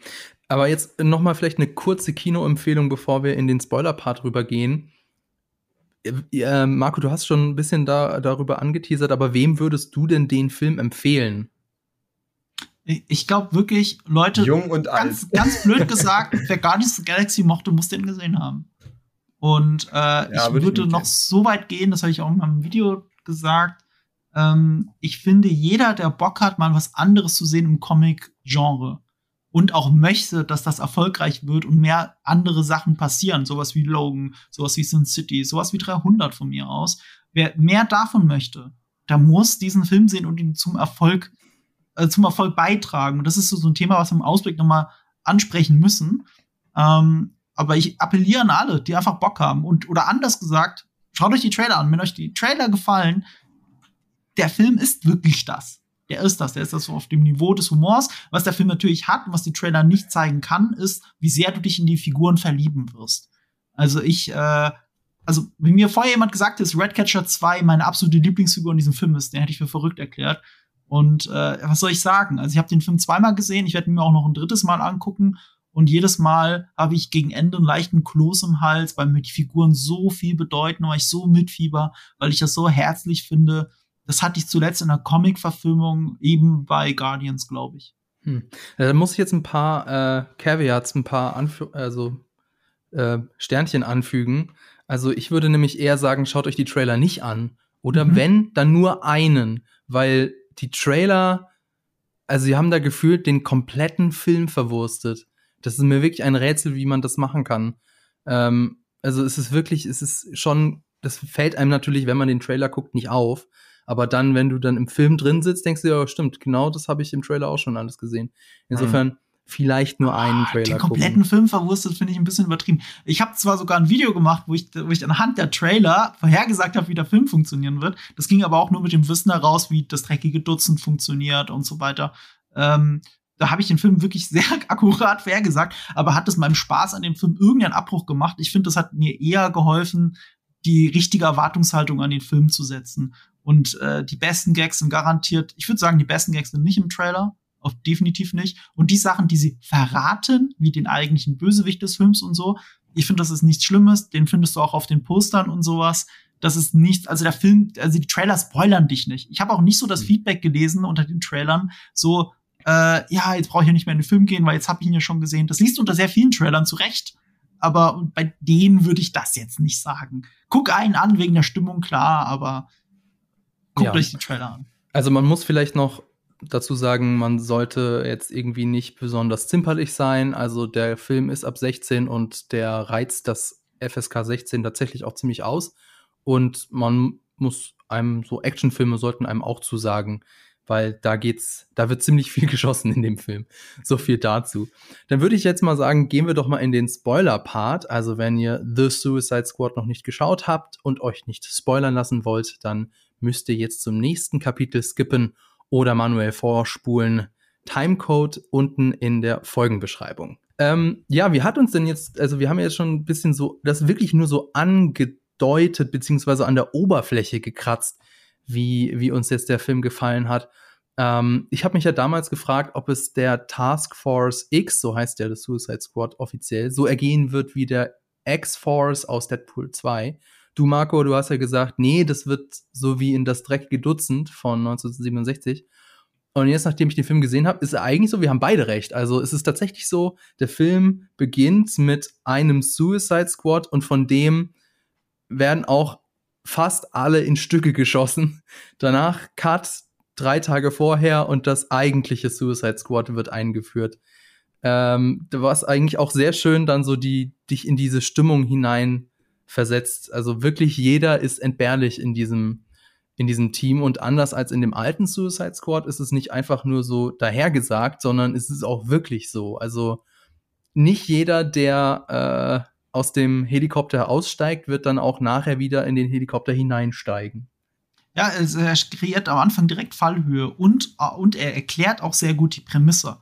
Aber jetzt noch mal vielleicht eine kurze Kinoempfehlung, bevor wir in den Spoiler-Part rübergehen. Äh, Marco, du hast schon ein bisschen da, darüber angeteasert, aber wem würdest du denn den Film empfehlen? Ich glaube wirklich, Leute, Jung und ganz, alt. ganz blöd <laughs> gesagt, wer Guardians of the Galaxy mochte, muss den gesehen haben. Und äh, ja, ich würd würde ich noch so weit gehen, das habe ich auch in meinem Video gesagt, ähm, ich finde, jeder, der Bock hat, mal was anderes zu sehen im Comic-Genre und auch möchte, dass das erfolgreich wird und mehr andere Sachen passieren, sowas wie Logan, sowas wie Sin City, sowas wie 300 von mir aus, wer mehr davon möchte, der muss diesen Film sehen und ihn zum Erfolg, äh, zum Erfolg beitragen. Und das ist so, ein Thema, was wir im Ausblick nochmal ansprechen müssen. Ähm, aber ich appelliere an alle, die einfach Bock haben. Und, oder anders gesagt, schaut euch die Trailer an. Wenn euch die Trailer gefallen, der Film ist wirklich das. Der ist das. Der ist das so auf dem Niveau des Humors. Was der Film natürlich hat und was die Trailer nicht zeigen kann, ist, wie sehr du dich in die Figuren verlieben wirst. Also ich, äh, also wenn mir vorher jemand gesagt hat, dass Redcatcher 2 meine absolute Lieblingsfigur in diesem Film ist, den hätte ich für verrückt erklärt. Und äh, was soll ich sagen? Also ich habe den Film zweimal gesehen, ich werde ihn mir auch noch ein drittes Mal angucken. Und jedes Mal habe ich gegen Ende einen leichten Kloß im Hals, weil mir die Figuren so viel bedeuten, weil ich so mitfieber, weil ich das so herzlich finde. Das hatte ich zuletzt in der Comic-Verfilmung eben bei Guardians, glaube ich. Hm. Da muss ich jetzt ein paar äh, Caveats, ein paar Anf also, äh, Sternchen anfügen. Also ich würde nämlich eher sagen, schaut euch die Trailer nicht an. Oder mhm. wenn, dann nur einen. Weil die Trailer, also sie haben da gefühlt den kompletten Film verwurstet. Das ist mir wirklich ein Rätsel, wie man das machen kann. Ähm, also es ist wirklich, es ist schon, das fällt einem natürlich, wenn man den Trailer guckt, nicht auf. Aber dann, wenn du dann im Film drin sitzt, denkst du ja, stimmt, genau das habe ich im Trailer auch schon alles gesehen. Insofern mhm. Vielleicht nur einen ah, Trailer. Den kompletten gucken. Film verwurstet finde ich ein bisschen übertrieben. Ich habe zwar sogar ein Video gemacht, wo ich, wo ich anhand der Trailer vorhergesagt habe, wie der Film funktionieren wird. Das ging aber auch nur mit dem Wissen heraus, wie das dreckige Dutzend funktioniert und so weiter. Ähm, da habe ich den Film wirklich <laughs> sehr akkurat vorhergesagt, aber hat es meinem Spaß an dem Film irgendeinen Abbruch gemacht? Ich finde, das hat mir eher geholfen, die richtige Erwartungshaltung an den Film zu setzen. Und äh, die besten Gags sind garantiert, ich würde sagen, die besten Gags sind nicht im Trailer, auf definitiv nicht. Und die Sachen, die sie verraten, wie den eigentlichen Bösewicht des Films und so, ich finde, das ist nichts Schlimmes. Den findest du auch auf den Postern und sowas. Das ist nicht, also der Film, also die Trailer spoilern dich nicht. Ich habe auch nicht so das mhm. Feedback gelesen unter den Trailern, so, äh, ja, jetzt brauche ich ja nicht mehr in den Film gehen, weil jetzt habe ich ihn ja schon gesehen. Das liest du unter sehr vielen Trailern zurecht. Aber bei denen würde ich das jetzt nicht sagen. Guck einen an wegen der Stimmung, klar, aber Guckt ja. euch die Trailer an. Also man muss vielleicht noch dazu sagen, man sollte jetzt irgendwie nicht besonders zimperlich sein. Also der Film ist ab 16 und der reizt das FSK 16 tatsächlich auch ziemlich aus. Und man muss einem, so Actionfilme sollten einem auch zusagen, weil da geht's, da wird ziemlich viel <laughs> geschossen in dem Film. So viel dazu. Dann würde ich jetzt mal sagen, gehen wir doch mal in den Spoiler-Part. Also wenn ihr The Suicide Squad noch nicht geschaut habt und euch nicht spoilern lassen wollt, dann müsst ihr jetzt zum nächsten Kapitel skippen oder manuell vorspulen. Timecode unten in der Folgenbeschreibung. Ähm, ja, wie hat uns denn jetzt, also wir haben jetzt schon ein bisschen so, das wirklich nur so angedeutet, beziehungsweise an der Oberfläche gekratzt, wie, wie uns jetzt der Film gefallen hat. Ähm, ich habe mich ja damals gefragt, ob es der Task Force X, so heißt ja das Suicide Squad offiziell, so ergehen wird wie der X-Force aus Deadpool 2. Du, Marco, du hast ja gesagt, nee, das wird so wie in das dreckige Dutzend von 1967. Und jetzt, nachdem ich den Film gesehen habe, ist es eigentlich so, wir haben beide recht. Also es ist tatsächlich so, der Film beginnt mit einem Suicide Squad und von dem werden auch fast alle in Stücke geschossen. Danach Cut drei Tage vorher und das eigentliche Suicide Squad wird eingeführt. Ähm, was eigentlich auch sehr schön dann so die dich in diese Stimmung hinein versetzt. Also wirklich jeder ist entbehrlich in diesem in diesem Team und anders als in dem alten Suicide Squad ist es nicht einfach nur so dahergesagt, sondern es ist auch wirklich so. Also nicht jeder, der äh, aus dem Helikopter aussteigt, wird dann auch nachher wieder in den Helikopter hineinsteigen. Ja, er kreiert am Anfang direkt Fallhöhe und, und er erklärt auch sehr gut die Prämisse.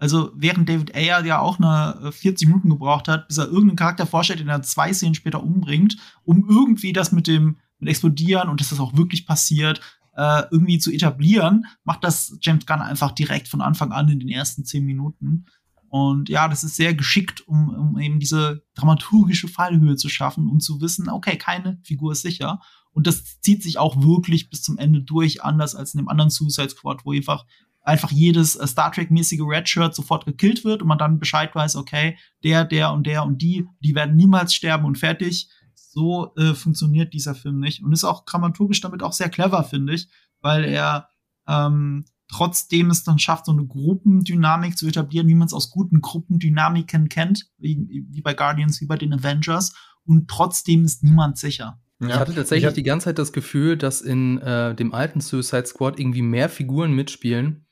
Also während David Ayer ja auch eine 40 äh, Minuten gebraucht hat, bis er irgendeinen Charakter vorstellt, den er zwei Szenen später umbringt, um irgendwie das mit dem mit Explodieren und dass das auch wirklich passiert, äh, irgendwie zu etablieren, macht das James Gunn einfach direkt von Anfang an in den ersten zehn Minuten. Und ja, das ist sehr geschickt, um, um eben diese dramaturgische Fallhöhe zu schaffen und zu wissen, okay, keine Figur ist sicher. Und das zieht sich auch wirklich bis zum Ende durch, anders als in dem anderen Suicide Squad, wo einfach einfach jedes äh, Star Trek-mäßige Redshirt sofort gekillt wird und man dann Bescheid weiß, okay, der, der und der und die, die werden niemals sterben und fertig so äh, funktioniert dieser Film nicht. Und ist auch dramaturgisch damit auch sehr clever, finde ich, weil er ähm, trotzdem es dann schafft, so eine Gruppendynamik zu etablieren, wie man es aus guten Gruppendynamiken kennt, wie, wie bei Guardians, wie bei den Avengers. Und trotzdem ist niemand sicher. Ja. Ich hatte tatsächlich ich hab die ganze Zeit das Gefühl, dass in äh, dem alten Suicide Squad irgendwie mehr Figuren mitspielen.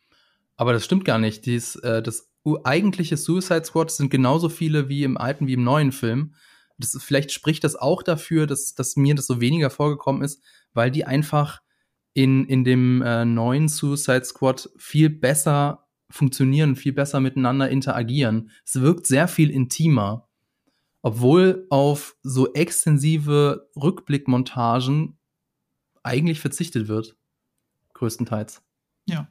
Aber das stimmt gar nicht. Dies, äh, das eigentliche Suicide Squad sind genauso viele wie im alten wie im neuen Film das, vielleicht spricht das auch dafür, dass, dass mir das so weniger vorgekommen ist, weil die einfach in, in dem äh, neuen Suicide Squad viel besser funktionieren, viel besser miteinander interagieren. Es wirkt sehr viel intimer. Obwohl auf so extensive Rückblickmontagen eigentlich verzichtet wird. Größtenteils. Ja.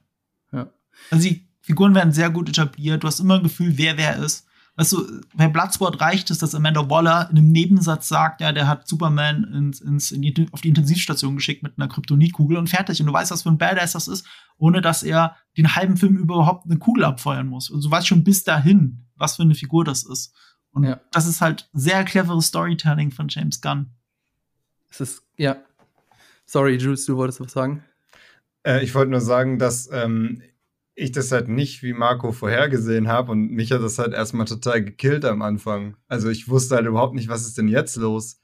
ja. Also die Figuren werden sehr gut etabliert. Du hast immer ein Gefühl, wer wer ist. Weißt du, bei Bloodsport reicht es, dass Amanda Waller in einem Nebensatz sagt, ja, der hat Superman ins, ins, in die, auf die Intensivstation geschickt mit einer Kryptonitkugel und fertig. Und du weißt, was für ein Badass das ist, ohne dass er den halben Film überhaupt eine Kugel abfeuern muss. Und du weißt schon bis dahin, was für eine Figur das ist. Und ja. das ist halt sehr cleveres Storytelling von James Gunn. Es ist, ja. Sorry, Jules, du wolltest was sagen? Äh, ich wollte nur sagen, dass ähm, ich das halt nicht wie Marco vorhergesehen habe und mich hat das halt erstmal total gekillt am Anfang. Also ich wusste halt überhaupt nicht, was ist denn jetzt los.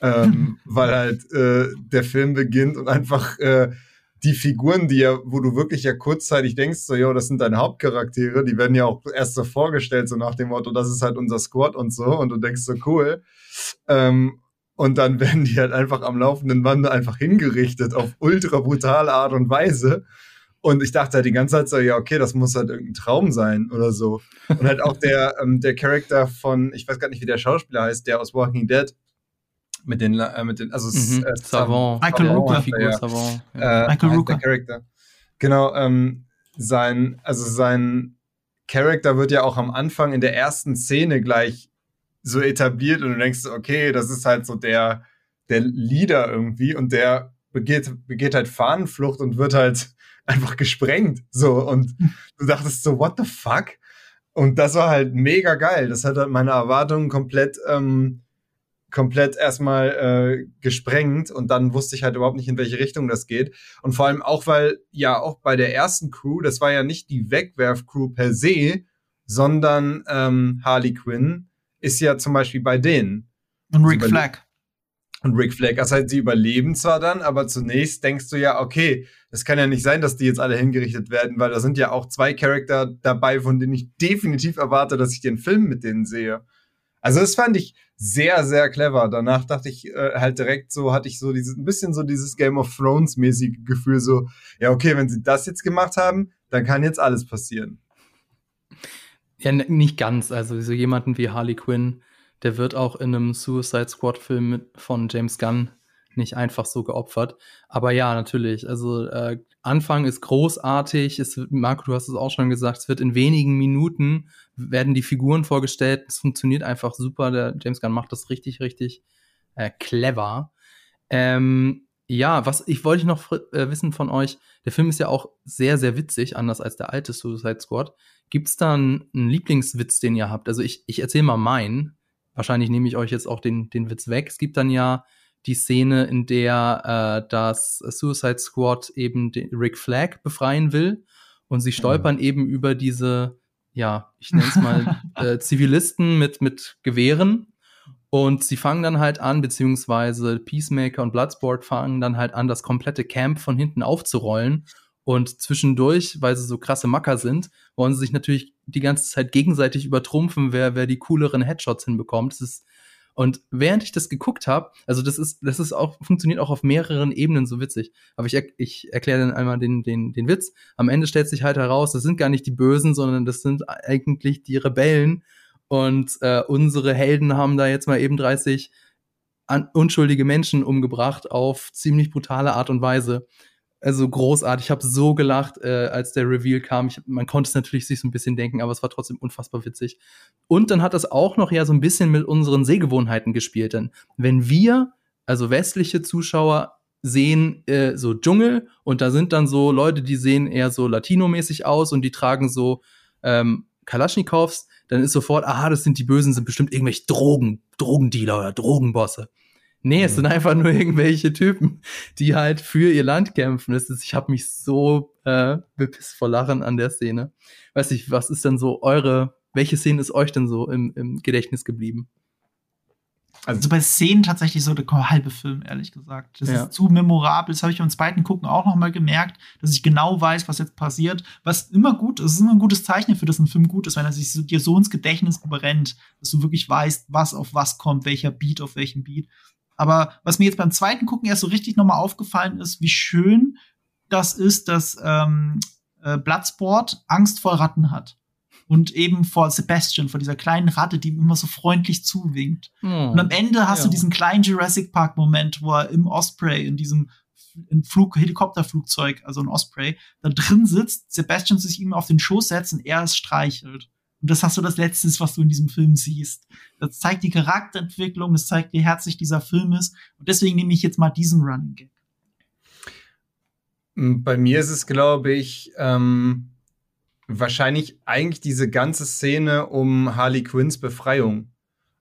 Ähm, <laughs> weil halt äh, der Film beginnt und einfach äh, die Figuren, die ja, wo du wirklich ja kurzzeitig denkst, so, jo, das sind deine Hauptcharaktere, die werden ja auch erst so vorgestellt, so nach dem Motto, das ist halt unser Squad und so, und du denkst so, cool. Ähm, und dann <laughs> werden die halt einfach am laufenden Bande einfach hingerichtet auf ultra brutale Art und Weise. Und ich dachte halt die ganze Zeit so, ja, okay, das muss halt irgendein Traum sein oder so. Und halt auch der, <laughs> ähm, der Charakter von, ich weiß gar nicht, wie der Schauspieler heißt, der aus Walking Dead mit den, äh, mit den, also mhm. äh, Savant. Michael Rooker. Ja. Savant. Ja. Äh, Michael Rooker. Der Charakter. Genau, ähm, sein, also sein Charakter wird ja auch am Anfang in der ersten Szene gleich so etabliert und du denkst, okay, das ist halt so der, der Leader irgendwie und der begeht, begeht halt Fahnenflucht und wird halt einfach gesprengt. So, und du dachtest so, what the fuck? Und das war halt mega geil. Das hat halt meine Erwartungen komplett, ähm, komplett erstmal äh, gesprengt und dann wusste ich halt überhaupt nicht, in welche Richtung das geht. Und vor allem auch, weil ja auch bei der ersten Crew, das war ja nicht die Wegwerf-Crew per se, sondern ähm, Harley Quinn ist ja zum Beispiel bei denen. Und Rick Flag und Rick Flag. Das heißt, sie überleben zwar dann, aber zunächst denkst du ja, okay, es kann ja nicht sein, dass die jetzt alle hingerichtet werden, weil da sind ja auch zwei Charakter dabei, von denen ich definitiv erwarte, dass ich den Film mit denen sehe. Also das fand ich sehr, sehr clever. Danach dachte ich äh, halt direkt so, hatte ich so dieses, ein bisschen so dieses Game of Thrones mäßige Gefühl, so, ja, okay, wenn sie das jetzt gemacht haben, dann kann jetzt alles passieren. Ja, nicht ganz. Also so jemanden wie Harley Quinn, der wird auch in einem Suicide Squad Film von James Gunn nicht einfach so geopfert. Aber ja, natürlich. Also äh, Anfang ist großartig. Es Marco, du hast es auch schon gesagt, es wird in wenigen Minuten werden die Figuren vorgestellt. Es funktioniert einfach super. Der James Gunn macht das richtig, richtig äh, clever. Ähm, ja, was ich wollte noch äh, wissen von euch, der Film ist ja auch sehr, sehr witzig, anders als der alte Suicide Squad. Gibt's da einen, einen Lieblingswitz, den ihr habt? Also ich, ich erzähle mal meinen. Wahrscheinlich nehme ich euch jetzt auch den, den Witz weg. Es gibt dann ja die Szene, in der äh, das Suicide Squad eben den Rick Flag befreien will und sie stolpern mhm. eben über diese, ja, ich nenne es mal <laughs> äh, Zivilisten mit mit Gewehren und sie fangen dann halt an, beziehungsweise Peacemaker und Bloodsport fangen dann halt an, das komplette Camp von hinten aufzurollen. Und zwischendurch, weil sie so krasse Macker sind, wollen sie sich natürlich die ganze Zeit gegenseitig übertrumpfen, wer, wer die cooleren Headshots hinbekommt. Das ist, und während ich das geguckt habe, also das ist, das ist auch, funktioniert auch auf mehreren Ebenen so witzig. Aber ich, ich erkläre dann einmal den, den, den Witz. Am Ende stellt sich halt heraus, das sind gar nicht die Bösen, sondern das sind eigentlich die Rebellen, und äh, unsere Helden haben da jetzt mal eben 30 an, unschuldige Menschen umgebracht auf ziemlich brutale Art und Weise. Also großartig. Ich habe so gelacht, äh, als der Reveal kam. Ich, man konnte es natürlich sich so ein bisschen denken, aber es war trotzdem unfassbar witzig. Und dann hat das auch noch ja so ein bisschen mit unseren Sehgewohnheiten gespielt. Denn wenn wir, also westliche Zuschauer, sehen äh, so Dschungel und da sind dann so Leute, die sehen eher so Latino-mäßig aus und die tragen so ähm, Kalaschnikows, dann ist sofort, aha, das sind die Bösen, sind bestimmt irgendwelche Drogen, Drogendealer oder Drogenbosse. Nee, es mhm. sind einfach nur irgendwelche Typen, die halt für ihr Land kämpfen. Das ist, ich habe mich so äh, bepisst vor Lachen an der Szene. Weiß ich, was ist denn so eure, welche Szene ist euch denn so im, im Gedächtnis geblieben? Also bei Szenen tatsächlich so der halbe Film, ehrlich gesagt. Das ja. ist zu memorabel. Das habe ich beim zweiten Gucken auch noch mal gemerkt, dass ich genau weiß, was jetzt passiert. Was immer gut ist, ist immer ein gutes Zeichen für dass ein Film gut ist, wenn er sich so, dir so ins Gedächtnis brennt, dass du wirklich weißt, was auf was kommt, welcher Beat auf welchem Beat. Aber was mir jetzt beim zweiten Gucken erst so richtig noch mal aufgefallen ist, wie schön das ist, dass ähm, äh, Bloodsport Angst vor Ratten hat und eben vor Sebastian, vor dieser kleinen Ratte, die ihm immer so freundlich zuwinkt. Oh, und am Ende hast ja. du diesen kleinen Jurassic Park Moment, wo er im Osprey in diesem in Flug, Helikopterflugzeug, also ein Osprey, da drin sitzt, Sebastian sich ihm auf den Schoß setzt und er es streichelt. Und das hast du das Letzte, was du in diesem Film siehst. Das zeigt die Charakterentwicklung, das zeigt, wie herzlich dieser Film ist. Und deswegen nehme ich jetzt mal diesen Running Gag. Bei mir ist es, glaube ich, ähm, wahrscheinlich eigentlich diese ganze Szene um Harley Quinns Befreiung.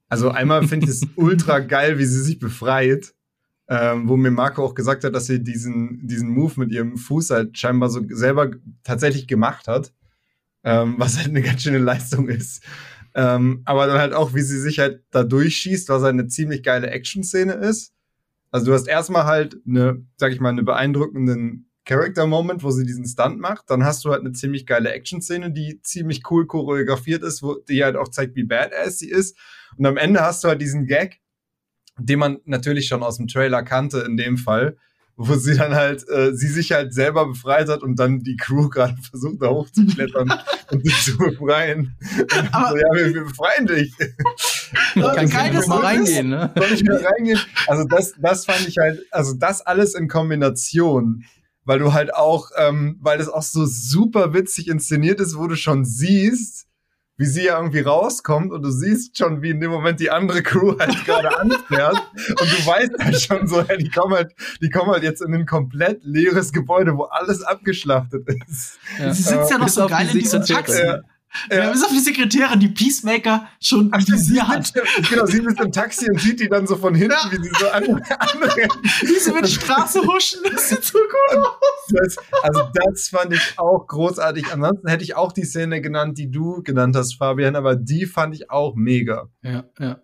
Also <laughs> einmal finde ich es ultra geil, wie sie sich befreit. Ähm, wo mir Marco auch gesagt hat, dass sie diesen, diesen Move mit ihrem Fuß halt scheinbar so selber tatsächlich gemacht hat. Ähm, was halt eine ganz schöne Leistung ist. Ähm, aber dann halt auch, wie sie sich halt da durchschießt, was halt eine ziemlich geile Action-Szene ist. Also du hast erstmal halt eine, sag ich mal, eine beeindruckenden Character-Moment, wo sie diesen Stunt macht. Dann hast du halt eine ziemlich geile Action-Szene, die ziemlich cool choreografiert ist, wo die halt auch zeigt, wie badass sie ist. Und am Ende hast du halt diesen Gag, den man natürlich schon aus dem Trailer kannte in dem Fall, wo sie dann halt, äh, sie sich halt selber befreit hat und dann die Crew <laughs> gerade versucht, da hochzuklettern <laughs> und sich zu befreien. Aber so, ja, wir, wir befreien dich. Ich kann keiner mal reingehen, ne? Soll ich mal reingehen? Also das, das fand ich halt, also das alles in Kombination weil du halt auch, ähm, weil das auch so super witzig inszeniert ist, wo du schon siehst, wie sie ja irgendwie rauskommt und du siehst schon, wie in dem Moment die andere Crew halt <laughs> gerade anfährt und du weißt halt schon so, ja, die kommen halt, die kommen halt jetzt in ein komplett leeres Gebäude, wo alles abgeschlachtet ist. Ja. Sie sitzt ja noch so geil in diesem Taxi. Ja. Ja. Wir haben auf die Sekretärin, die Peacemaker schon Ach, die sie hat. Genau, sie ist im Taxi und sieht die dann so von hinten, ja. wie sie so an, anrennt. Wie sie mit der Straße huschen, das sieht so gut aus. Also das fand ich auch großartig. Ansonsten hätte ich auch die Szene genannt, die du genannt hast, Fabian, aber die fand ich auch mega. Ja, ja.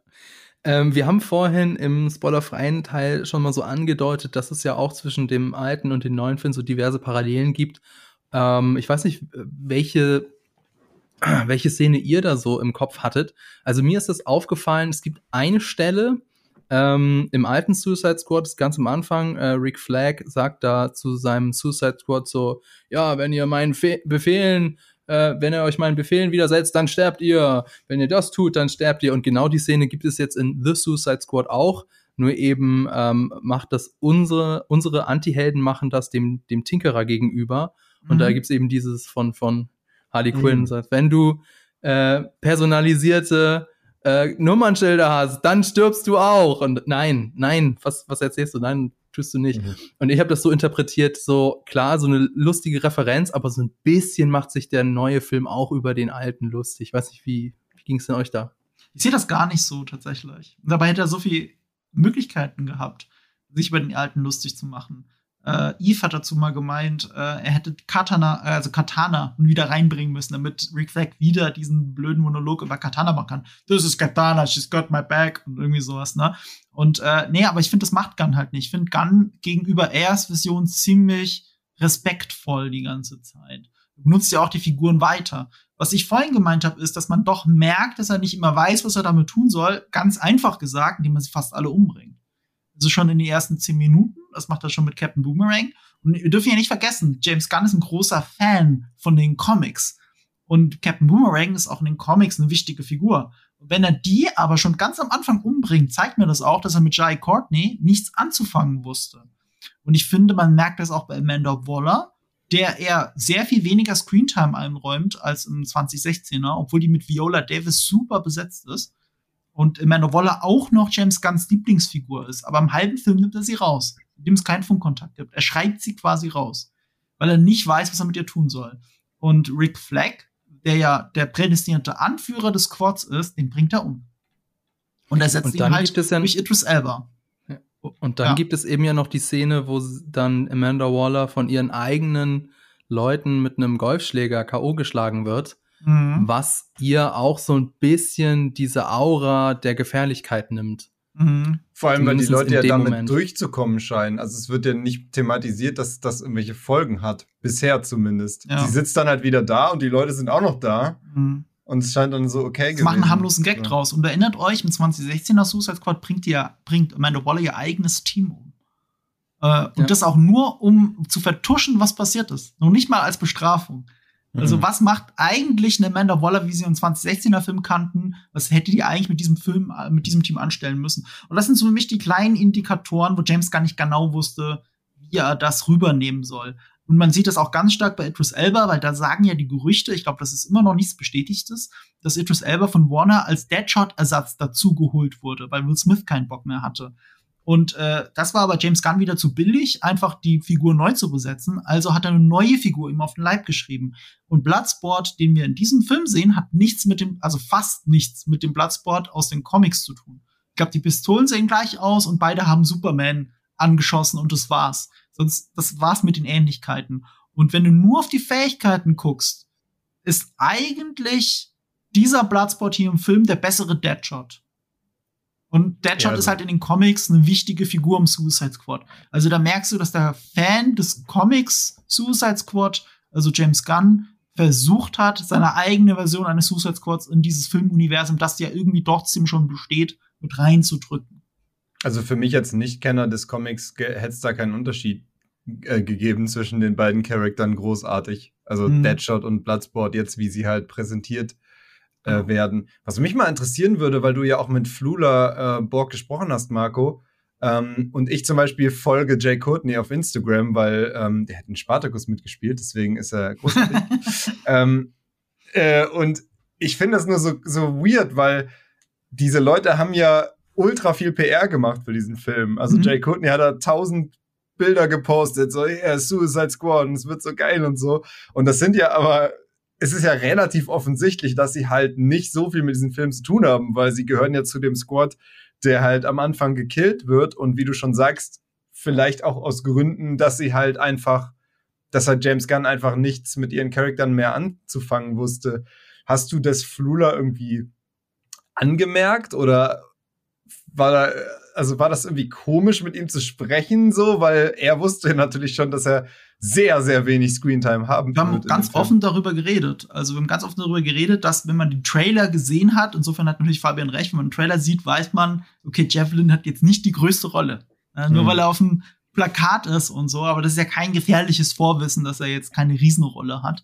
Ähm, wir haben vorhin im spoilerfreien Teil schon mal so angedeutet, dass es ja auch zwischen dem alten und dem neuen Film so diverse Parallelen gibt. Ähm, ich weiß nicht, welche <clears throat> welche Szene ihr da so im Kopf hattet. Also mir ist das aufgefallen, es gibt eine Stelle ähm, im alten Suicide Squad, ganz am Anfang, äh, Rick Flag sagt da zu seinem Suicide Squad so, ja, wenn ihr meinen Fe Befehlen äh, wenn ihr euch meinen Befehlen widersetzt, dann sterbt ihr. Wenn ihr das tut, dann sterbt ihr. Und genau die Szene gibt es jetzt in The Suicide Squad auch. Nur eben ähm, macht das unsere, unsere Anti-Helden machen das dem, dem Tinkerer gegenüber. Und mhm. da gibt's eben dieses von, von Harley Quinn, mhm. sagt, wenn du äh, personalisierte äh, Nummernschilder hast, dann stirbst du auch. Und nein, nein, was, was erzählst du? Nein, tust du nicht. Mhm. Und ich habe das so interpretiert, so klar, so eine lustige Referenz, aber so ein bisschen macht sich der neue Film auch über den alten lustig. Ich weiß nicht, wie, wie ging es denn euch da? Ich sehe das gar nicht so tatsächlich. dabei hätte er so viele Möglichkeiten gehabt, sich über den alten lustig zu machen. Äh, Eve hat dazu mal gemeint, äh, er hätte Katana, äh, also Katana wieder reinbringen müssen, damit Rick Flag wieder diesen blöden Monolog über Katana machen kann. This is Katana, she's got my back und irgendwie sowas, ne? Und äh, nee, aber ich finde, das macht Gunn halt nicht. Ich finde Gunn gegenüber Airs Vision ziemlich respektvoll die ganze Zeit. Benutzt ja auch die Figuren weiter. Was ich vorhin gemeint habe, ist, dass man doch merkt, dass er nicht immer weiß, was er damit tun soll. Ganz einfach gesagt, indem er sie fast alle umbringt. Also schon in den ersten zehn Minuten. Das macht er schon mit Captain Boomerang. Und wir dürfen ja nicht vergessen, James Gunn ist ein großer Fan von den Comics. Und Captain Boomerang ist auch in den Comics eine wichtige Figur. Und wenn er die aber schon ganz am Anfang umbringt, zeigt mir das auch, dass er mit Jai Courtney nichts anzufangen wusste. Und ich finde, man merkt das auch bei Amanda Waller, der eher sehr viel weniger Screentime einräumt als im 2016er, obwohl die mit Viola Davis super besetzt ist und Amanda Waller auch noch James Gunns Lieblingsfigur ist. Aber im halben Film nimmt er sie raus, indem es keinen Funkkontakt gibt. Er schreibt sie quasi raus, weil er nicht weiß, was er mit ihr tun soll. Und Rick Flagg, der ja der prädestinierte Anführer des Quads ist, den bringt er um. Und er setzt und ihn halt durch Idris Elba. Und dann ja. gibt es eben ja noch die Szene, wo dann Amanda Waller von ihren eigenen Leuten mit einem Golfschläger K.O. geschlagen wird mhm. was ihr auch so ein bisschen diese Aura der Gefährlichkeit nimmt. Mhm. Vor allem, weil die Leute ja damit Moment. durchzukommen scheinen. Also es wird ja nicht thematisiert, dass das irgendwelche Folgen hat. Bisher zumindest. Ja. Sie sitzt dann halt wieder da und die Leute sind auch noch da. Mhm. Und es scheint dann so okay gewesen. Machen einen harmlosen Gag ja. draus. Und erinnert euch, im 2016er Suicide Squad bringt, ihr, bringt Amanda Waller ihr eigenes Team um. Äh, und ja. das auch nur, um zu vertuschen, was passiert ist. Noch nicht mal als Bestrafung. Also, mhm. was macht eigentlich eine Amanda Waller, wie sie im 2016er Film kannten? Was hätte die eigentlich mit diesem Film, äh, mit diesem Team anstellen müssen? Und das sind so für mich die kleinen Indikatoren, wo James gar nicht genau wusste, wie er das rübernehmen soll. Und man sieht das auch ganz stark bei Idris Elba, weil da sagen ja die Gerüchte, ich glaube, das ist immer noch nichts Bestätigtes, dass Idris Elba von Warner als Deadshot-Ersatz dazugeholt wurde, weil Will Smith keinen Bock mehr hatte. Und äh, das war aber James Gunn wieder zu billig, einfach die Figur neu zu besetzen. Also hat er eine neue Figur ihm auf den Leib geschrieben. Und Bloodsport, den wir in diesem Film sehen, hat nichts mit dem, also fast nichts mit dem Bloodsport aus den Comics zu tun. Ich glaube, die Pistolen sehen gleich aus und beide haben Superman angeschossen und das war's. Sonst, das war's mit den Ähnlichkeiten. Und wenn du nur auf die Fähigkeiten guckst, ist eigentlich dieser Bloodsport hier im Film der bessere Deadshot. Und Deadshot ja, also. ist halt in den Comics eine wichtige Figur im Suicide Squad. Also da merkst du, dass der Fan des Comics Suicide Squad, also James Gunn, versucht hat, seine eigene Version eines Suicide Squads in dieses Filmuniversum, das ja irgendwie trotzdem schon besteht, mit reinzudrücken. Also für mich als Nicht-Kenner des Comics hätte es da keinen Unterschied äh, gegeben zwischen den beiden Charakteren großartig. Also mhm. Deadshot und Bloodsport jetzt, wie sie halt präsentiert äh, genau. werden. Was mich mal interessieren würde, weil du ja auch mit Flula äh, Borg gesprochen hast, Marco, ähm, und ich zum Beispiel folge Jay Courtney auf Instagram, weil ähm, der hat in Spartacus mitgespielt, deswegen ist er großartig. <laughs> ähm, äh, und ich finde das nur so, so weird, weil diese Leute haben ja ultra viel PR gemacht für diesen Film. Also mhm. Jay Courtney hat da tausend Bilder gepostet, so, yeah, Suicide Squad, und es wird so geil und so. Und das sind ja aber es ist ja relativ offensichtlich, dass sie halt nicht so viel mit diesem Film zu tun haben, weil sie gehören ja zu dem Squad, der halt am Anfang gekillt wird und wie du schon sagst, vielleicht auch aus Gründen, dass sie halt einfach, dass halt James Gunn einfach nichts mit ihren Charakteren mehr anzufangen wusste. Hast du das Flula irgendwie angemerkt oder war da, also war das irgendwie komisch mit ihm zu sprechen so, weil er wusste natürlich schon, dass er sehr, sehr wenig Screentime haben. Wir haben ganz offen darüber geredet. Also wir haben ganz offen darüber geredet, dass wenn man den Trailer gesehen hat, insofern hat natürlich Fabian recht, wenn man den Trailer sieht, weiß man, okay, Javelin hat jetzt nicht die größte Rolle. Äh, nur mhm. weil er auf dem Plakat ist und so, aber das ist ja kein gefährliches Vorwissen, dass er jetzt keine Riesenrolle hat.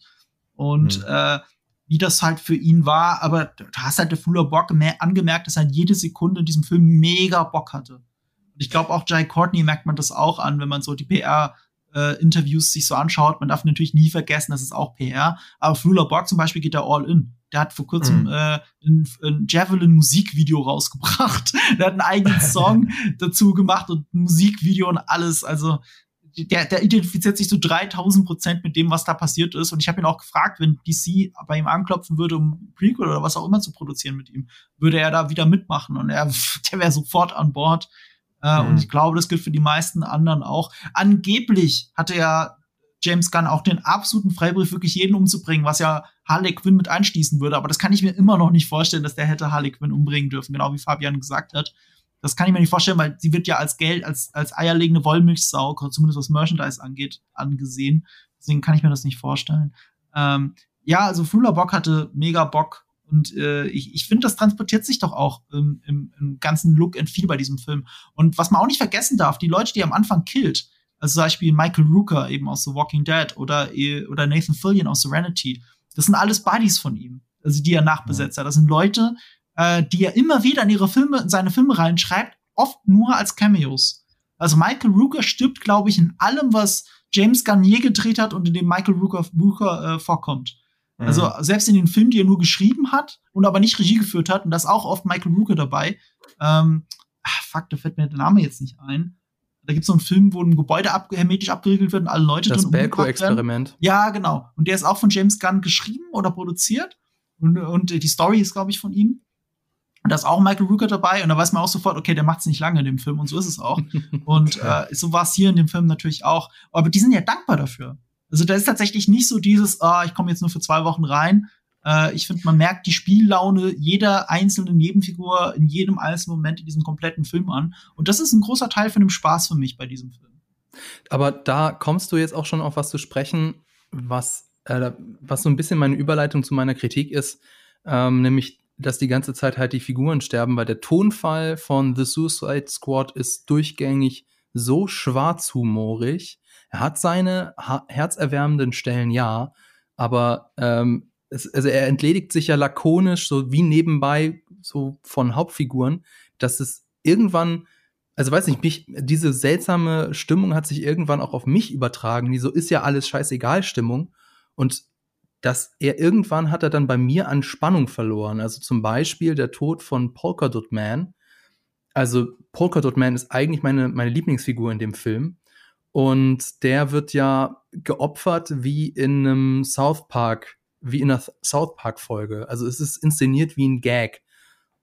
Und mhm. äh, wie das halt für ihn war, aber da hast halt der Fuller Bock angemerkt, dass er halt jede Sekunde in diesem Film mega Bock hatte. Und ich glaube auch Jai Courtney merkt man das auch an, wenn man so die PR äh, Interviews sich so anschaut. Man darf natürlich nie vergessen, das ist auch PR. Aber Flula Borg zum Beispiel geht da all in. Der hat vor kurzem mhm. äh, ein, ein Javelin-Musikvideo rausgebracht. <laughs> der hat einen eigenen Song <laughs> dazu gemacht und ein Musikvideo und alles. Also der, der identifiziert sich so 3000 Prozent mit dem, was da passiert ist. Und ich habe ihn auch gefragt, wenn DC bei ihm anklopfen würde, um Prequel oder was auch immer zu produzieren mit ihm, würde er da wieder mitmachen. Und er, <laughs> der wäre sofort an Bord. Äh, mhm. Und ich glaube, das gilt für die meisten anderen auch. Angeblich hatte ja James Gunn auch den absoluten Freibrief, wirklich jeden umzubringen, was ja Harley Quinn mit einschließen würde. Aber das kann ich mir immer noch nicht vorstellen, dass der hätte Harley Quinn umbringen dürfen, genau wie Fabian gesagt hat. Das kann ich mir nicht vorstellen, weil sie wird ja als Geld, als, als eierlegende Wollmilchsau, zumindest was Merchandise angeht, angesehen. Deswegen kann ich mir das nicht vorstellen. Ähm, ja, also Flula Bock hatte mega Bock. Und äh, ich, ich finde, das transportiert sich doch auch im, im, im ganzen Look and Feel bei diesem Film. Und was man auch nicht vergessen darf, die Leute, die er am Anfang killt, also zum Beispiel Michael Rooker eben aus The Walking Dead oder, oder Nathan Fillion aus Serenity, das sind alles Buddies von ihm, also die er nachbesetzt hat. Das sind Leute, äh, die er immer wieder in ihre Filme, in seine Filme reinschreibt, oft nur als Cameos. Also Michael Rooker stirbt, glaube ich, in allem, was James je gedreht hat und in dem Michael Rooker, Rooker äh, vorkommt. Mhm. Also selbst in den Filmen, die er nur geschrieben hat und aber nicht Regie geführt hat, und da ist auch oft Michael Rooker dabei. Ähm, ach, fuck, da fällt mir der Name jetzt nicht ein. Da gibt es so einen Film, wo ein Gebäude ab hermetisch abgeriegelt wird und alle Leute das drin Das Belko-Experiment. Ja, genau. Und der ist auch von James Gunn geschrieben oder produziert. Und, und die Story ist, glaube ich, von ihm. Und da ist auch Michael Rooker dabei und da weiß man auch sofort, okay, der macht es nicht lange in dem Film und so ist es auch. <laughs> und äh, so war es hier in dem Film natürlich auch. Aber die sind ja dankbar dafür. Also da ist tatsächlich nicht so dieses, ah, ich komme jetzt nur für zwei Wochen rein. Äh, ich finde, man merkt die Spiellaune jeder einzelnen Nebenfigur in jedem einzelnen Moment in diesem kompletten Film an. Und das ist ein großer Teil von dem Spaß für mich bei diesem Film. Aber da kommst du jetzt auch schon auf was zu sprechen, was, äh, was so ein bisschen meine Überleitung zu meiner Kritik ist, ähm, nämlich dass die ganze Zeit halt die Figuren sterben, weil der Tonfall von The Suicide Squad ist durchgängig so schwarzhumorig, er hat seine herzerwärmenden Stellen, ja, aber ähm, es, also er entledigt sich ja lakonisch, so wie nebenbei, so von Hauptfiguren, dass es irgendwann, also weiß nicht, mich, diese seltsame Stimmung hat sich irgendwann auch auf mich übertragen, die so ist ja alles scheißegal Stimmung. Und dass er irgendwann hat er dann bei mir an Spannung verloren. Also zum Beispiel der Tod von Polka Dot Man. Also Polka Dot Man ist eigentlich meine, meine Lieblingsfigur in dem Film. Und der wird ja geopfert wie in einem South Park, wie in einer South Park-Folge. Also es ist inszeniert wie ein Gag.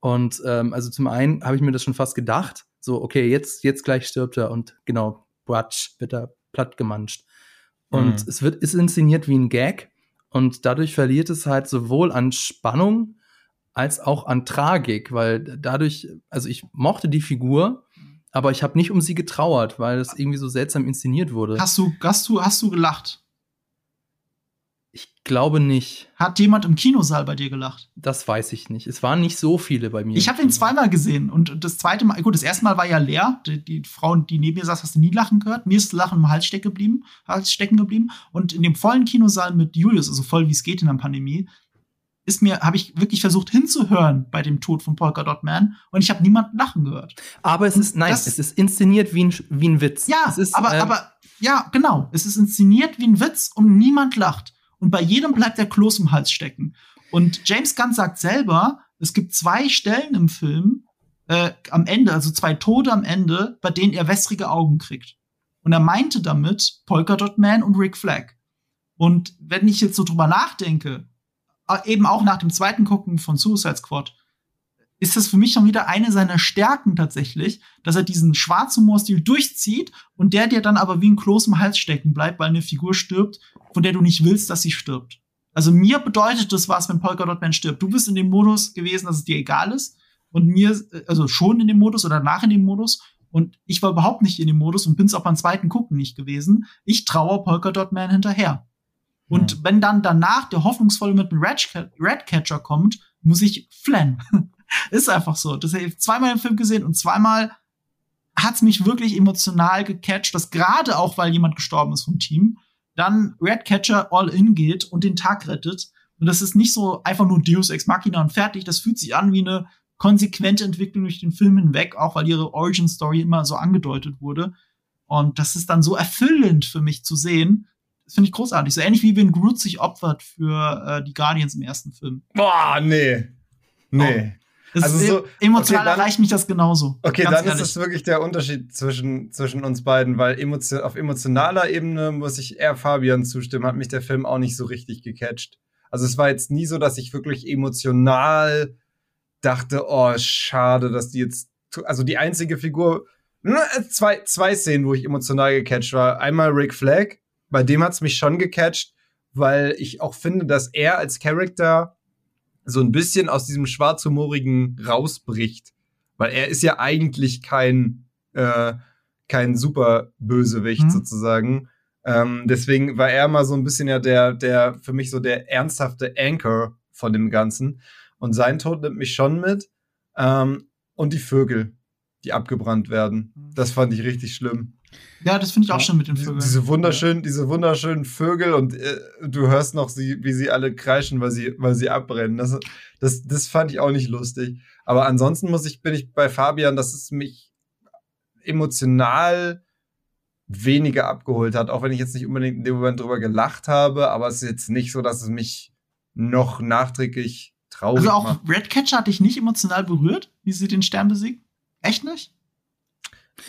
Und ähm, also zum einen habe ich mir das schon fast gedacht, so, okay, jetzt, jetzt gleich stirbt er und genau, Bratsch, wird er platt gemanscht. Und mhm. es wird, ist inszeniert wie ein Gag und dadurch verliert es halt sowohl an Spannung als auch an Tragik, weil dadurch, also ich mochte die Figur, aber ich habe nicht um sie getrauert, weil es irgendwie so seltsam inszeniert wurde. Hast du, hast du, hast du gelacht? Ich glaube nicht. Hat jemand im Kinosaal bei dir gelacht? Das weiß ich nicht. Es waren nicht so viele bei mir. Ich habe den zweimal gesehen und das zweite Mal, gut, das erste Mal war ja leer. Die, die Frau, die neben mir saß, hast du nie lachen gehört. Mir ist das Lachen im Hals stecken geblieben, Hals stecken geblieben. Und in dem vollen Kinosaal mit Julius, also voll wie es geht in der Pandemie, ist mir, habe ich wirklich versucht hinzuhören bei dem Tod von Polka Dot Man und ich habe niemanden lachen gehört. Aber es ist, nein, das, es ist inszeniert wie ein, wie ein Witz. Ja, ist, aber, äh, aber, ja, genau. Es ist inszeniert wie ein Witz und niemand lacht. Und bei jedem bleibt der Kloß im Hals stecken. Und James Gunn sagt selber, es gibt zwei Stellen im Film, äh, am Ende, also zwei Tode am Ende, bei denen er wässrige Augen kriegt. Und er meinte damit Polka Dot Man und Rick Flag. Und wenn ich jetzt so drüber nachdenke, eben auch nach dem zweiten Gucken von Suicide Squad, ist das für mich schon wieder eine seiner Stärken tatsächlich, dass er diesen Schwarzhumorstil durchzieht und der dir dann aber wie ein Kloß im Hals stecken bleibt, weil eine Figur stirbt, von der du nicht willst, dass sie stirbt. Also mir bedeutet das was, wenn Polka Dot Man stirbt. Du bist in dem Modus gewesen, dass es dir egal ist und mir, also schon in dem Modus oder nach in dem Modus und ich war überhaupt nicht in dem Modus und bin's auch beim zweiten Gucken nicht gewesen. Ich traue Polka Dot Man hinterher. Und mhm. wenn dann danach der hoffnungsvolle mit einem Redcatcher kommt, muss ich flennen. <laughs> ist einfach so. Das habe ich zweimal im Film gesehen und zweimal hat's mich wirklich emotional gecatcht, dass gerade auch, weil jemand gestorben ist vom Team, dann Redcatcher all in geht und den Tag rettet. Und das ist nicht so einfach nur Deus Ex Machina und fertig. Das fühlt sich an wie eine konsequente Entwicklung durch den Film hinweg, auch weil ihre Origin Story immer so angedeutet wurde. Und das ist dann so erfüllend für mich zu sehen. Das finde ich großartig. So ähnlich wie wenn Groot sich opfert für äh, die Guardians im ersten Film. Boah, nee. Nee. Oh. also so, emotional okay, dann, erreicht mich das genauso. Okay, dann ehrlich. ist das wirklich der Unterschied zwischen, zwischen uns beiden, weil emotion, auf emotionaler Ebene muss ich eher Fabian zustimmen, hat mich der Film auch nicht so richtig gecatcht. Also es war jetzt nie so, dass ich wirklich emotional dachte, oh, schade, dass die jetzt, also die einzige Figur, ne, zwei, zwei Szenen, wo ich emotional gecatcht war. Einmal Rick Flag, bei dem hat's mich schon gecatcht, weil ich auch finde, dass er als Charakter so ein bisschen aus diesem schwarzhumorigen rausbricht. Weil er ist ja eigentlich kein, äh, kein super Bösewicht mhm. sozusagen. Ähm, deswegen war er mal so ein bisschen ja der, der, für mich so der ernsthafte Anchor von dem Ganzen. Und sein Tod nimmt mich schon mit. Ähm, und die Vögel, die abgebrannt werden. Mhm. Das fand ich richtig schlimm. Ja, das finde ich auch schon mit den Vögeln. Diese wunderschönen, diese wunderschönen Vögel und äh, du hörst noch, sie, wie sie alle kreischen, weil sie, weil sie abbrennen. Das, das, das fand ich auch nicht lustig. Aber ansonsten muss ich, bin ich bei Fabian, dass es mich emotional weniger abgeholt hat, auch wenn ich jetzt nicht unbedingt in dem Moment drüber gelacht habe, aber es ist jetzt nicht so, dass es mich noch nachträglich traurig Also auch macht. Redcatcher hat dich nicht emotional berührt, wie sie den Stern besiegt? Echt nicht?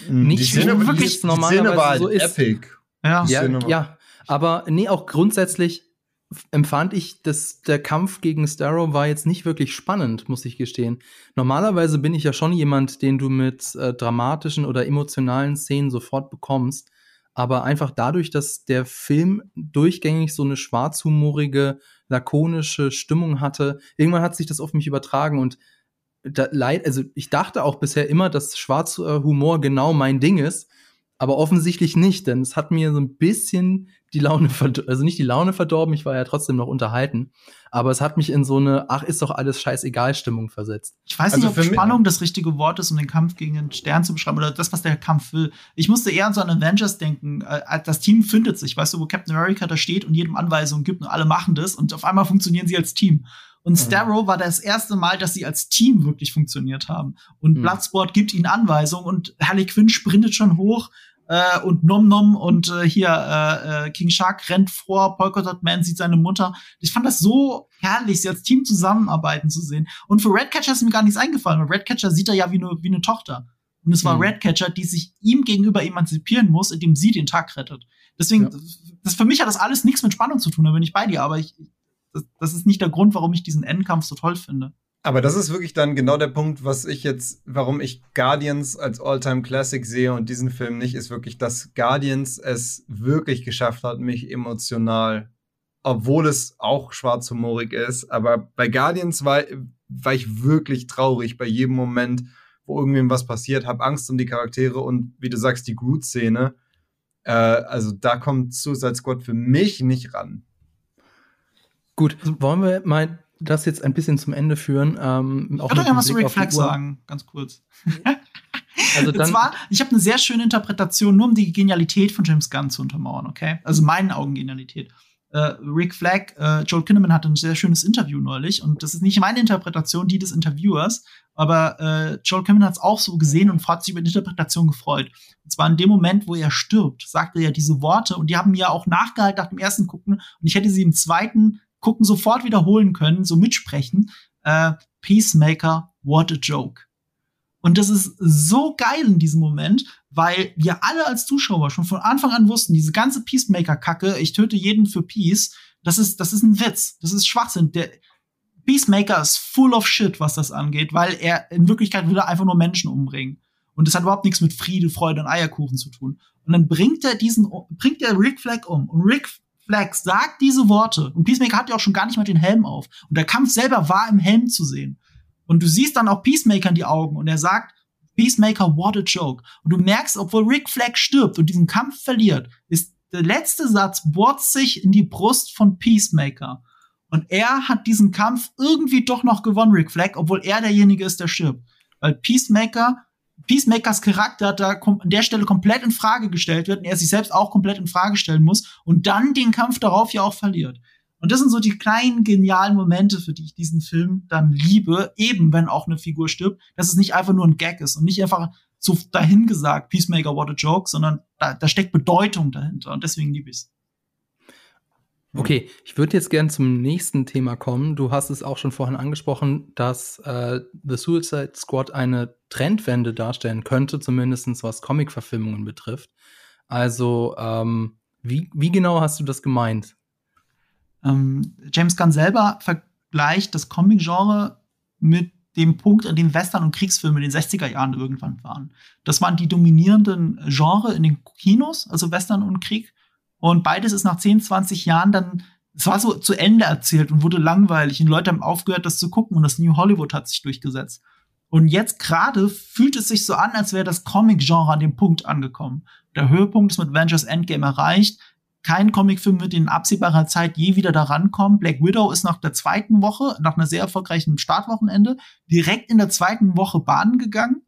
Hm, nicht die Szene, wirklich die, normalerweise die Szene war halt so ist. epic. Ja. Ja, ja, aber nee, auch grundsätzlich empfand ich, dass der Kampf gegen Starrow war jetzt nicht wirklich spannend, muss ich gestehen. Normalerweise bin ich ja schon jemand, den du mit äh, dramatischen oder emotionalen Szenen sofort bekommst. Aber einfach dadurch, dass der Film durchgängig so eine schwarzhumorige, lakonische Stimmung hatte, irgendwann hat sich das auf mich übertragen und da, leid, also ich dachte auch bisher immer, dass schwarzer Humor genau mein Ding ist, aber offensichtlich nicht, denn es hat mir so ein bisschen die Laune, also nicht die Laune verdorben, ich war ja trotzdem noch unterhalten, aber es hat mich in so eine, ach, ist doch alles scheißegal Stimmung versetzt. Ich weiß also nicht, ob Spannung das richtige Wort ist, um den Kampf gegen den Stern zu beschreiben oder das, was der Kampf will. Ich musste eher an so einen Avengers denken. Äh, das Team findet sich, weißt du, wo Captain America da steht und jedem Anweisungen gibt und alle machen das und auf einmal funktionieren sie als Team. Und mhm. Starrow war das erste Mal, dass sie als Team wirklich funktioniert haben. Und mhm. Bloodsport gibt ihnen Anweisungen und Harley Quinn sprintet schon hoch äh, und Nom Nom und äh, hier äh, äh, King Shark rennt vor, Polka Dot Man sieht seine Mutter. Ich fand das so herrlich, sie als Team zusammenarbeiten zu sehen. Und für Redcatcher ist mir gar nichts eingefallen, weil Redcatcher sieht er ja wie eine wie eine Tochter. Und es war mhm. Redcatcher, die sich ihm gegenüber emanzipieren muss, indem sie den Tag rettet. Deswegen, ja. das, für mich hat das alles nichts mit Spannung zu tun, da bin ich bei dir, aber ich, das, das ist nicht der Grund, warum ich diesen Endkampf so toll finde. Aber das ist wirklich dann genau der Punkt, was ich jetzt, warum ich Guardians als Alltime Classic sehe und diesen Film nicht, ist wirklich, dass Guardians es wirklich geschafft hat, mich emotional, obwohl es auch schwarzhumorig ist, aber bei Guardians war, war ich wirklich traurig bei jedem Moment, wo irgendwem was passiert, habe Angst um die Charaktere und wie du sagst, die Groot-Szene. Äh, also da kommt Suicide Squad für mich nicht ran. Gut, wollen wir mal das jetzt ein bisschen zum Ende führen? Ähm, ich würde ja was zu Rick Flag sagen, ganz kurz. <laughs> also dann, zwar, ich habe eine sehr schöne Interpretation, nur um die Genialität von James Gunn zu untermauern, okay? Also meinen Augen Genialität. Äh, Rick Flag, äh, Joel Kinnaman hatte ein sehr schönes Interview neulich und das ist nicht meine Interpretation, die des Interviewers, aber äh, Joel Kinnaman hat es auch so gesehen und hat sich über die Interpretation gefreut. Und zwar in dem Moment, wo er stirbt, sagt er ja diese Worte und die haben mir auch nachgehalten nach dem ersten Gucken und ich hätte sie im zweiten gucken, sofort wiederholen können, so mitsprechen. Äh, Peacemaker, what a joke. Und das ist so geil in diesem Moment, weil wir alle als Zuschauer schon von Anfang an wussten, diese ganze Peacemaker-Kacke, ich töte jeden für Peace, das ist, das ist ein Witz, das ist Schwachsinn. Der Peacemaker ist full of shit, was das angeht, weil er in Wirklichkeit will einfach nur Menschen umbringen. Und das hat überhaupt nichts mit Friede, Freude und Eierkuchen zu tun. Und dann bringt er diesen, bringt er Rick Flag um. Und Rick Flag sagt diese Worte und Peacemaker hat ja auch schon gar nicht mal den Helm auf und der Kampf selber war im Helm zu sehen. Und du siehst dann auch Peacemaker in die Augen und er sagt, Peacemaker, what a joke. Und du merkst, obwohl Rick Flag stirbt und diesen Kampf verliert, ist der letzte Satz bohrt sich in die Brust von Peacemaker. Und er hat diesen Kampf irgendwie doch noch gewonnen, Rick Flag, obwohl er derjenige ist, der stirbt. Weil Peacemaker Peacemakers Charakter da an der Stelle komplett in Frage gestellt wird und er sich selbst auch komplett in Frage stellen muss und dann den Kampf darauf ja auch verliert. Und das sind so die kleinen genialen Momente, für die ich diesen Film dann liebe, eben wenn auch eine Figur stirbt, dass es nicht einfach nur ein Gag ist und nicht einfach so dahingesagt, Peacemaker, what a joke, sondern da, da steckt Bedeutung dahinter und deswegen liebe ich es. Okay, ich würde jetzt gern zum nächsten Thema kommen. Du hast es auch schon vorhin angesprochen, dass äh, The Suicide Squad eine Trendwende darstellen könnte, zumindest was Comic-Verfilmungen betrifft. Also, ähm, wie, wie genau hast du das gemeint? Ähm, James Gunn selber vergleicht das Comic-Genre mit dem Punkt, an dem Western- und Kriegsfilme in den 60er Jahren irgendwann waren. Das waren die dominierenden Genre in den Kinos, also Western und Krieg. Und beides ist nach 10, 20 Jahren dann, es war so zu Ende erzählt und wurde langweilig. Und Leute haben aufgehört, das zu gucken und das New Hollywood hat sich durchgesetzt. Und jetzt gerade fühlt es sich so an, als wäre das Comic-Genre an dem Punkt angekommen. Der Höhepunkt ist mit Avengers Endgame erreicht. Kein Comicfilm wird in absehbarer Zeit je wieder daran kommen. Black Widow ist nach der zweiten Woche, nach einer sehr erfolgreichen Startwochenende, direkt in der zweiten Woche Bahn gegangen.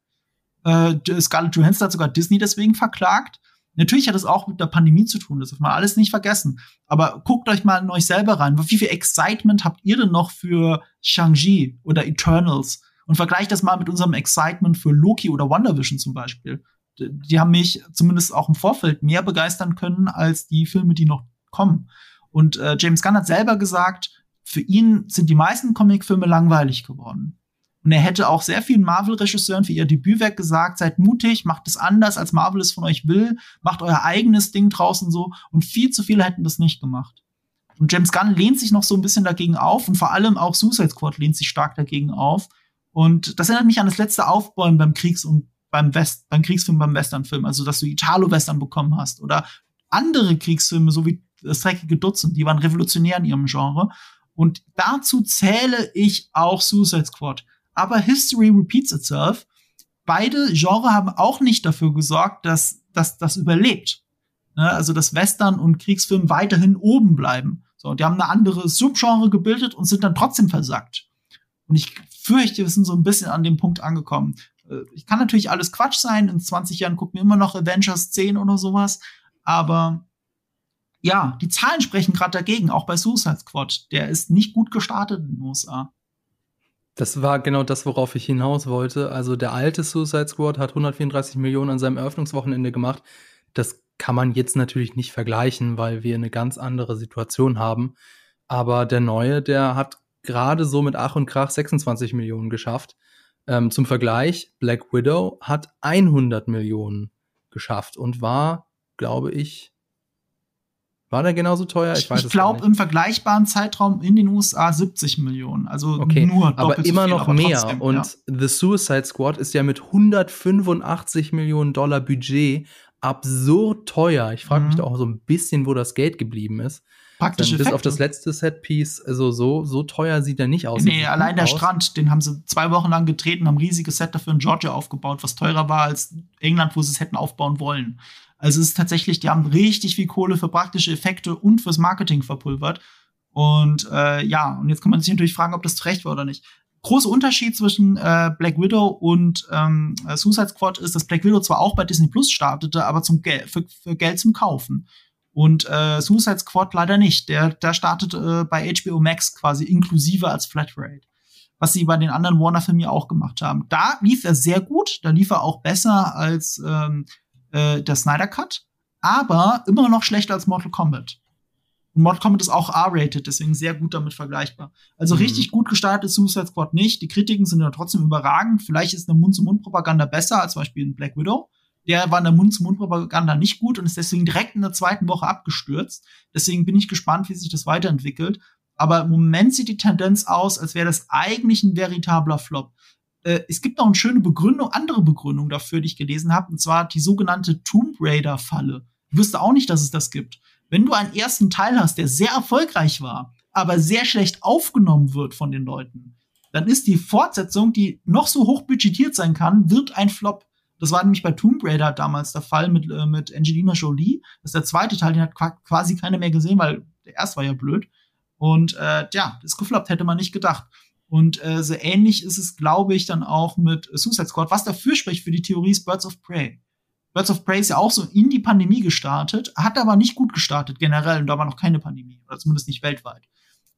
Äh, Scarlett Johansson hat sogar Disney deswegen verklagt. Natürlich hat es auch mit der Pandemie zu tun, das darf man alles nicht vergessen. Aber guckt euch mal in euch selber rein. Wie viel Excitement habt ihr denn noch für Shang-Chi oder Eternals? Und vergleicht das mal mit unserem Excitement für Loki oder WandaVision zum Beispiel. Die haben mich zumindest auch im Vorfeld mehr begeistern können als die Filme, die noch kommen. Und äh, James Gunn hat selber gesagt, für ihn sind die meisten Comicfilme langweilig geworden. Und er hätte auch sehr vielen Marvel-Regisseuren für ihr Debütwerk gesagt, seid mutig, macht es anders, als Marvel es von euch will, macht euer eigenes Ding draußen so. Und viel zu viele hätten das nicht gemacht. Und James Gunn lehnt sich noch so ein bisschen dagegen auf und vor allem auch Suicide Squad lehnt sich stark dagegen auf. Und das erinnert mich an das letzte Aufbäumen beim Kriegs- und beim West, beim Kriegsfilm, beim Westernfilm. Also, dass du Italo-Western bekommen hast oder andere Kriegsfilme, so wie das dreckige Dutzend, die waren revolutionär in ihrem Genre. Und dazu zähle ich auch Suicide Squad aber History repeats itself. Beide Genre haben auch nicht dafür gesorgt, dass, dass das überlebt. Ne? Also, dass Western und Kriegsfilm weiterhin oben bleiben. So, die haben eine andere Subgenre gebildet und sind dann trotzdem versackt. Und ich fürchte, wir sind so ein bisschen an dem Punkt angekommen. Äh, ich kann natürlich alles Quatsch sein. In 20 Jahren gucken wir immer noch Avengers 10 oder sowas. Aber ja, die Zahlen sprechen gerade dagegen, auch bei Suicide Squad. Der ist nicht gut gestartet in den USA. Das war genau das, worauf ich hinaus wollte. Also der alte Suicide Squad hat 134 Millionen an seinem Eröffnungswochenende gemacht. Das kann man jetzt natürlich nicht vergleichen, weil wir eine ganz andere Situation haben. Aber der neue, der hat gerade so mit Ach und Krach 26 Millionen geschafft. Ähm, zum Vergleich, Black Widow hat 100 Millionen geschafft und war, glaube ich, war der genauso teuer? Ich, ich, ich glaube im vergleichbaren Zeitraum in den USA 70 Millionen. Also okay, nur aber immer viel, noch aber mehr. Trotzdem, und ja. The Suicide Squad ist ja mit 185 Millionen Dollar Budget absurd teuer. Ich frage mhm. mich da auch so ein bisschen, wo das Geld geblieben ist. Praktisch. Bis auf das letzte Setpiece, also so, so teuer sieht er nicht aus. Nee, allein der aus. Strand, den haben sie zwei Wochen lang getreten, haben ein riesiges Set dafür in Georgia aufgebaut, was teurer war als England, wo sie es hätten aufbauen wollen. Also es ist tatsächlich, die haben richtig viel Kohle für praktische Effekte und fürs Marketing verpulvert. Und äh, ja, und jetzt kann man sich natürlich fragen, ob das zurecht war oder nicht. Großer Unterschied zwischen äh, Black Widow und ähm, Suicide Squad ist, dass Black Widow zwar auch bei Disney Plus startete, aber zum Gel für, für Geld zum Kaufen. Und äh, Suicide Squad leider nicht. Der, der startet äh, bei HBO Max quasi inklusive als Flatrate. Was sie bei den anderen Warner-Filmen ja auch gemacht haben. Da lief er sehr gut, da lief er auch besser als ähm, äh, der Snyder Cut, aber immer noch schlechter als Mortal Kombat. Und Mortal Kombat ist auch R-rated, deswegen sehr gut damit vergleichbar. Also mhm. richtig gut gestartet Suicide Squad nicht. Die Kritiken sind ja trotzdem überragend. Vielleicht ist eine Mund-zu-Mund-Propaganda besser als zum Beispiel in Black Widow. Der war in der Mund-zu-Mund-Propaganda nicht gut und ist deswegen direkt in der zweiten Woche abgestürzt. Deswegen bin ich gespannt, wie sich das weiterentwickelt. Aber im Moment sieht die Tendenz aus, als wäre das eigentlich ein veritabler Flop äh, es gibt noch eine schöne Begründung, andere Begründung dafür, die ich gelesen habe, und zwar die sogenannte Tomb Raider-Falle. Du wüsste auch nicht, dass es das gibt. Wenn du einen ersten Teil hast, der sehr erfolgreich war, aber sehr schlecht aufgenommen wird von den Leuten, dann ist die Fortsetzung, die noch so hoch budgetiert sein kann, wird ein Flop. Das war nämlich bei Tomb Raider damals der Fall mit, äh, mit Angelina Jolie. Das ist der zweite Teil, den hat quasi keiner mehr gesehen, weil der erste war ja blöd. Und äh, ja, das ist gefloppt, hätte man nicht gedacht. Und äh, so ähnlich ist es, glaube ich, dann auch mit Suicide Squad, was dafür spricht für die Theorie ist Birds of Prey. Birds of Prey ist ja auch so in die Pandemie gestartet, hat aber nicht gut gestartet generell und da war noch keine Pandemie oder zumindest nicht weltweit.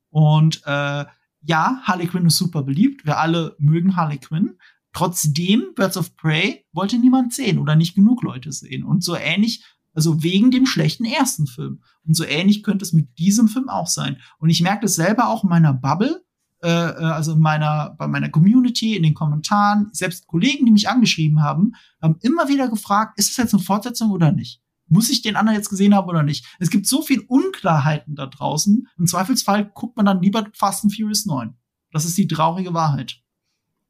Und äh, ja, Harley Quinn ist super beliebt, wir alle mögen Harley Quinn. Trotzdem, Birds of Prey wollte niemand sehen oder nicht genug Leute sehen. Und so ähnlich, also wegen dem schlechten ersten Film. Und so ähnlich könnte es mit diesem Film auch sein. Und ich merke das selber auch in meiner Bubble, äh, äh, also in meiner, bei meiner Community, in den Kommentaren, selbst Kollegen, die mich angeschrieben haben, haben immer wieder gefragt, ist es jetzt eine Fortsetzung oder nicht? Muss ich den anderen jetzt gesehen haben oder nicht? Es gibt so viel Unklarheiten da draußen. Im Zweifelsfall guckt man dann lieber Fast and Furious 9. Das ist die traurige Wahrheit.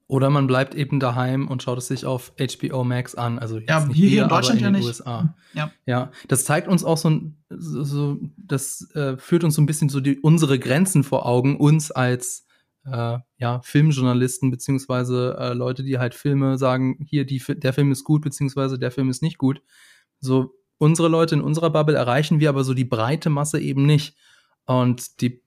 Oder man bleibt eben daheim und schaut es sich auf HBO Max an. Also ja, hier, hier, in Deutschland in ja nicht. USA. Ja. ja, das zeigt uns auch so, so das äh, führt uns so ein bisschen so die, unsere Grenzen vor Augen, uns als äh, ja, Filmjournalisten beziehungsweise äh, Leute, die halt Filme sagen, hier die, der Film ist gut beziehungsweise der Film ist nicht gut. So unsere Leute in unserer Bubble erreichen wir aber so die breite Masse eben nicht. Und die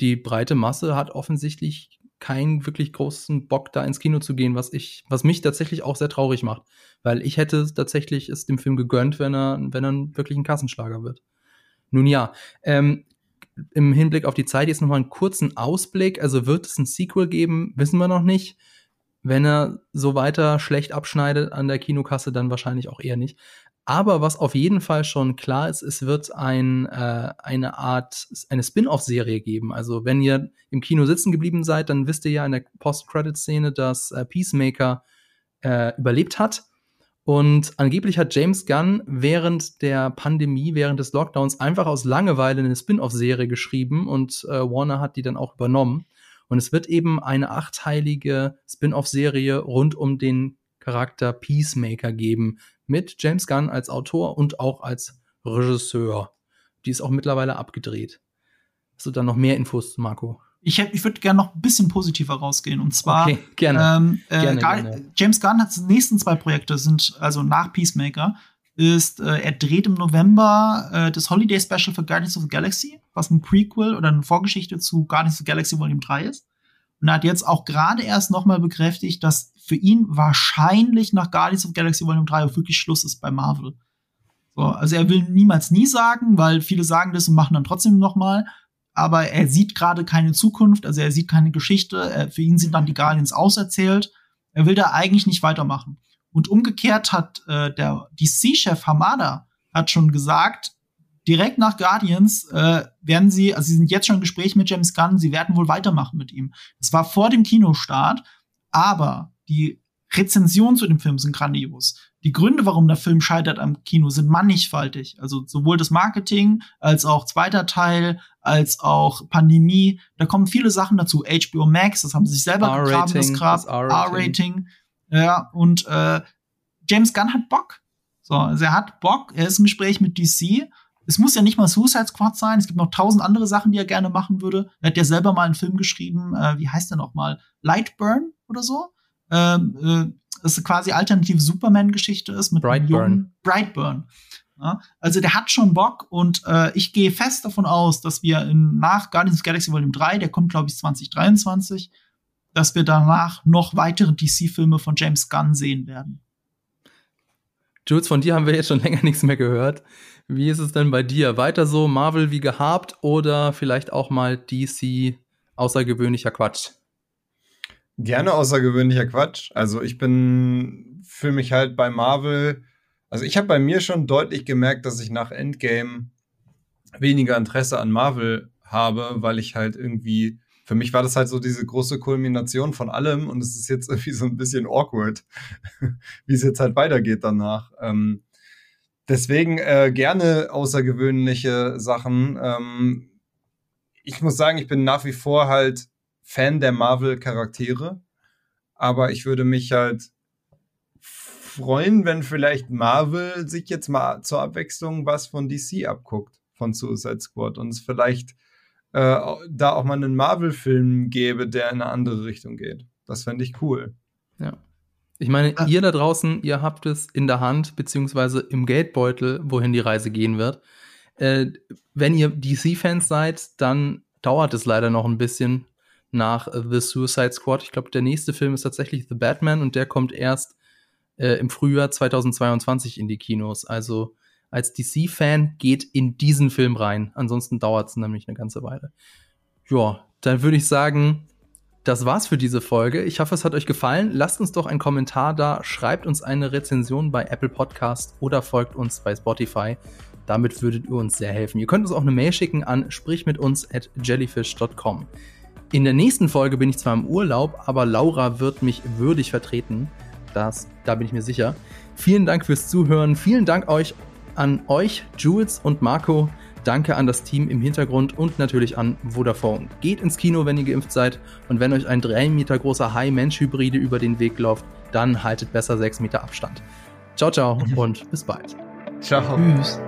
die breite Masse hat offensichtlich keinen wirklich großen Bock, da ins Kino zu gehen, was ich, was mich tatsächlich auch sehr traurig macht. Weil ich hätte tatsächlich es dem Film gegönnt, wenn er, wenn er wirklich ein Kassenschlager wird. Nun ja, ähm, im Hinblick auf die Zeit jetzt nochmal einen kurzen Ausblick. Also wird es ein Sequel geben, wissen wir noch nicht. Wenn er so weiter schlecht abschneidet an der Kinokasse, dann wahrscheinlich auch eher nicht. Aber was auf jeden Fall schon klar ist, es wird ein, äh, eine Art, eine Spin-off-Serie geben. Also wenn ihr im Kino sitzen geblieben seid, dann wisst ihr ja in der Post-Credit-Szene, dass äh, Peacemaker äh, überlebt hat. Und angeblich hat James Gunn während der Pandemie, während des Lockdowns einfach aus Langeweile eine Spin-off-Serie geschrieben und äh, Warner hat die dann auch übernommen. Und es wird eben eine achteilige Spin-off-Serie rund um den Charakter Peacemaker geben, mit James Gunn als Autor und auch als Regisseur. Die ist auch mittlerweile abgedreht. Hast du da noch mehr Infos, Marco? Ich, ich würde gerne noch ein bisschen positiver rausgehen. Und zwar, okay, gerne. Ähm, äh, gerne, gerne. James Gunn hat die nächsten zwei Projekte, sind also nach Peacemaker, ist, äh, er dreht im November äh, das Holiday Special für Guardians of the Galaxy, was ein Prequel oder eine Vorgeschichte zu Guardians of the Galaxy Volume 3 ist. Und er hat jetzt auch gerade erst nochmal bekräftigt, dass für ihn wahrscheinlich nach Guardians of the Galaxy Volume 3 auch wirklich Schluss ist bei Marvel. So, also er will niemals nie sagen, weil viele sagen das und machen dann trotzdem nochmal. Aber er sieht gerade keine Zukunft, also er sieht keine Geschichte. Er, für ihn sind dann die Guardians auserzählt. Er will da eigentlich nicht weitermachen. Und umgekehrt hat äh, der DC-Chef Hamada hat schon gesagt, direkt nach Guardians äh, werden sie, also sie sind jetzt schon im Gespräch mit James Gunn, sie werden wohl weitermachen mit ihm. Das war vor dem Kinostart, aber die Rezensionen zu dem Film sind grandios. Die Gründe, warum der Film scheitert am Kino, sind mannigfaltig. Also sowohl das Marketing als auch zweiter Teil, als auch Pandemie. Da kommen viele Sachen dazu. HBO Max, das haben sie sich selber gegraben, das Grab. R-Rating. Ja, und äh, James Gunn hat Bock. So, also er hat Bock, er ist im Gespräch mit DC es muss ja nicht mal Suicide Squad sein. Es gibt noch tausend andere Sachen, die er gerne machen würde. Er hat ja selber mal einen Film geschrieben. Äh, wie heißt der noch mal? Lightburn oder so. Ähm, äh, ist quasi alternative Superman-Geschichte ist mit Brightburn. Brightburn. Ja, also der hat schon Bock und äh, ich gehe fest davon aus, dass wir in, nach Guardians of the Galaxy Volume 3, der kommt glaube ich 2023, dass wir danach noch weitere DC-Filme von James Gunn sehen werden. Jules, von dir haben wir jetzt schon <laughs> länger nichts mehr gehört. Wie ist es denn bei dir? Weiter so Marvel wie gehabt oder vielleicht auch mal DC außergewöhnlicher Quatsch? Gerne außergewöhnlicher Quatsch. Also ich bin für mich halt bei Marvel. Also ich habe bei mir schon deutlich gemerkt, dass ich nach Endgame weniger Interesse an Marvel habe, weil ich halt irgendwie für mich war das halt so diese große Kulmination von allem und es ist jetzt <laughs> irgendwie so ein bisschen awkward, <laughs> wie es jetzt halt weitergeht danach. Ähm, deswegen äh, gerne außergewöhnliche Sachen. Ähm, ich muss sagen, ich bin nach wie vor halt Fan der Marvel-Charaktere, aber ich würde mich halt freuen, wenn vielleicht Marvel sich jetzt mal zur Abwechslung was von DC abguckt, von Suicide Squad und es vielleicht äh, da auch mal einen Marvel-Film gäbe, der in eine andere Richtung geht. Das fände ich cool. Ja. Ich meine, ah. ihr da draußen, ihr habt es in der Hand, beziehungsweise im Geldbeutel, wohin die Reise gehen wird. Äh, wenn ihr DC-Fans seid, dann dauert es leider noch ein bisschen. Nach The Suicide Squad. Ich glaube, der nächste Film ist tatsächlich The Batman und der kommt erst äh, im Frühjahr 2022 in die Kinos. Also als DC-Fan geht in diesen Film rein. Ansonsten dauert es nämlich eine ganze Weile. Ja, dann würde ich sagen, das war's für diese Folge. Ich hoffe, es hat euch gefallen. Lasst uns doch einen Kommentar da, schreibt uns eine Rezension bei Apple Podcast oder folgt uns bei Spotify. Damit würdet ihr uns sehr helfen. Ihr könnt uns auch eine Mail schicken an sprichmituns at jellyfish.com. In der nächsten Folge bin ich zwar im Urlaub, aber Laura wird mich würdig vertreten. Das, da bin ich mir sicher. Vielen Dank fürs Zuhören. Vielen Dank euch an euch, Jules und Marco. Danke an das Team im Hintergrund und natürlich an Vodafone. Geht ins Kino, wenn ihr geimpft seid. Und wenn euch ein 3 Meter großer Hai-Mensch-Hybride über den Weg läuft, dann haltet besser 6 Meter Abstand. Ciao, ciao <laughs> und bis bald. Ciao. Tschüss.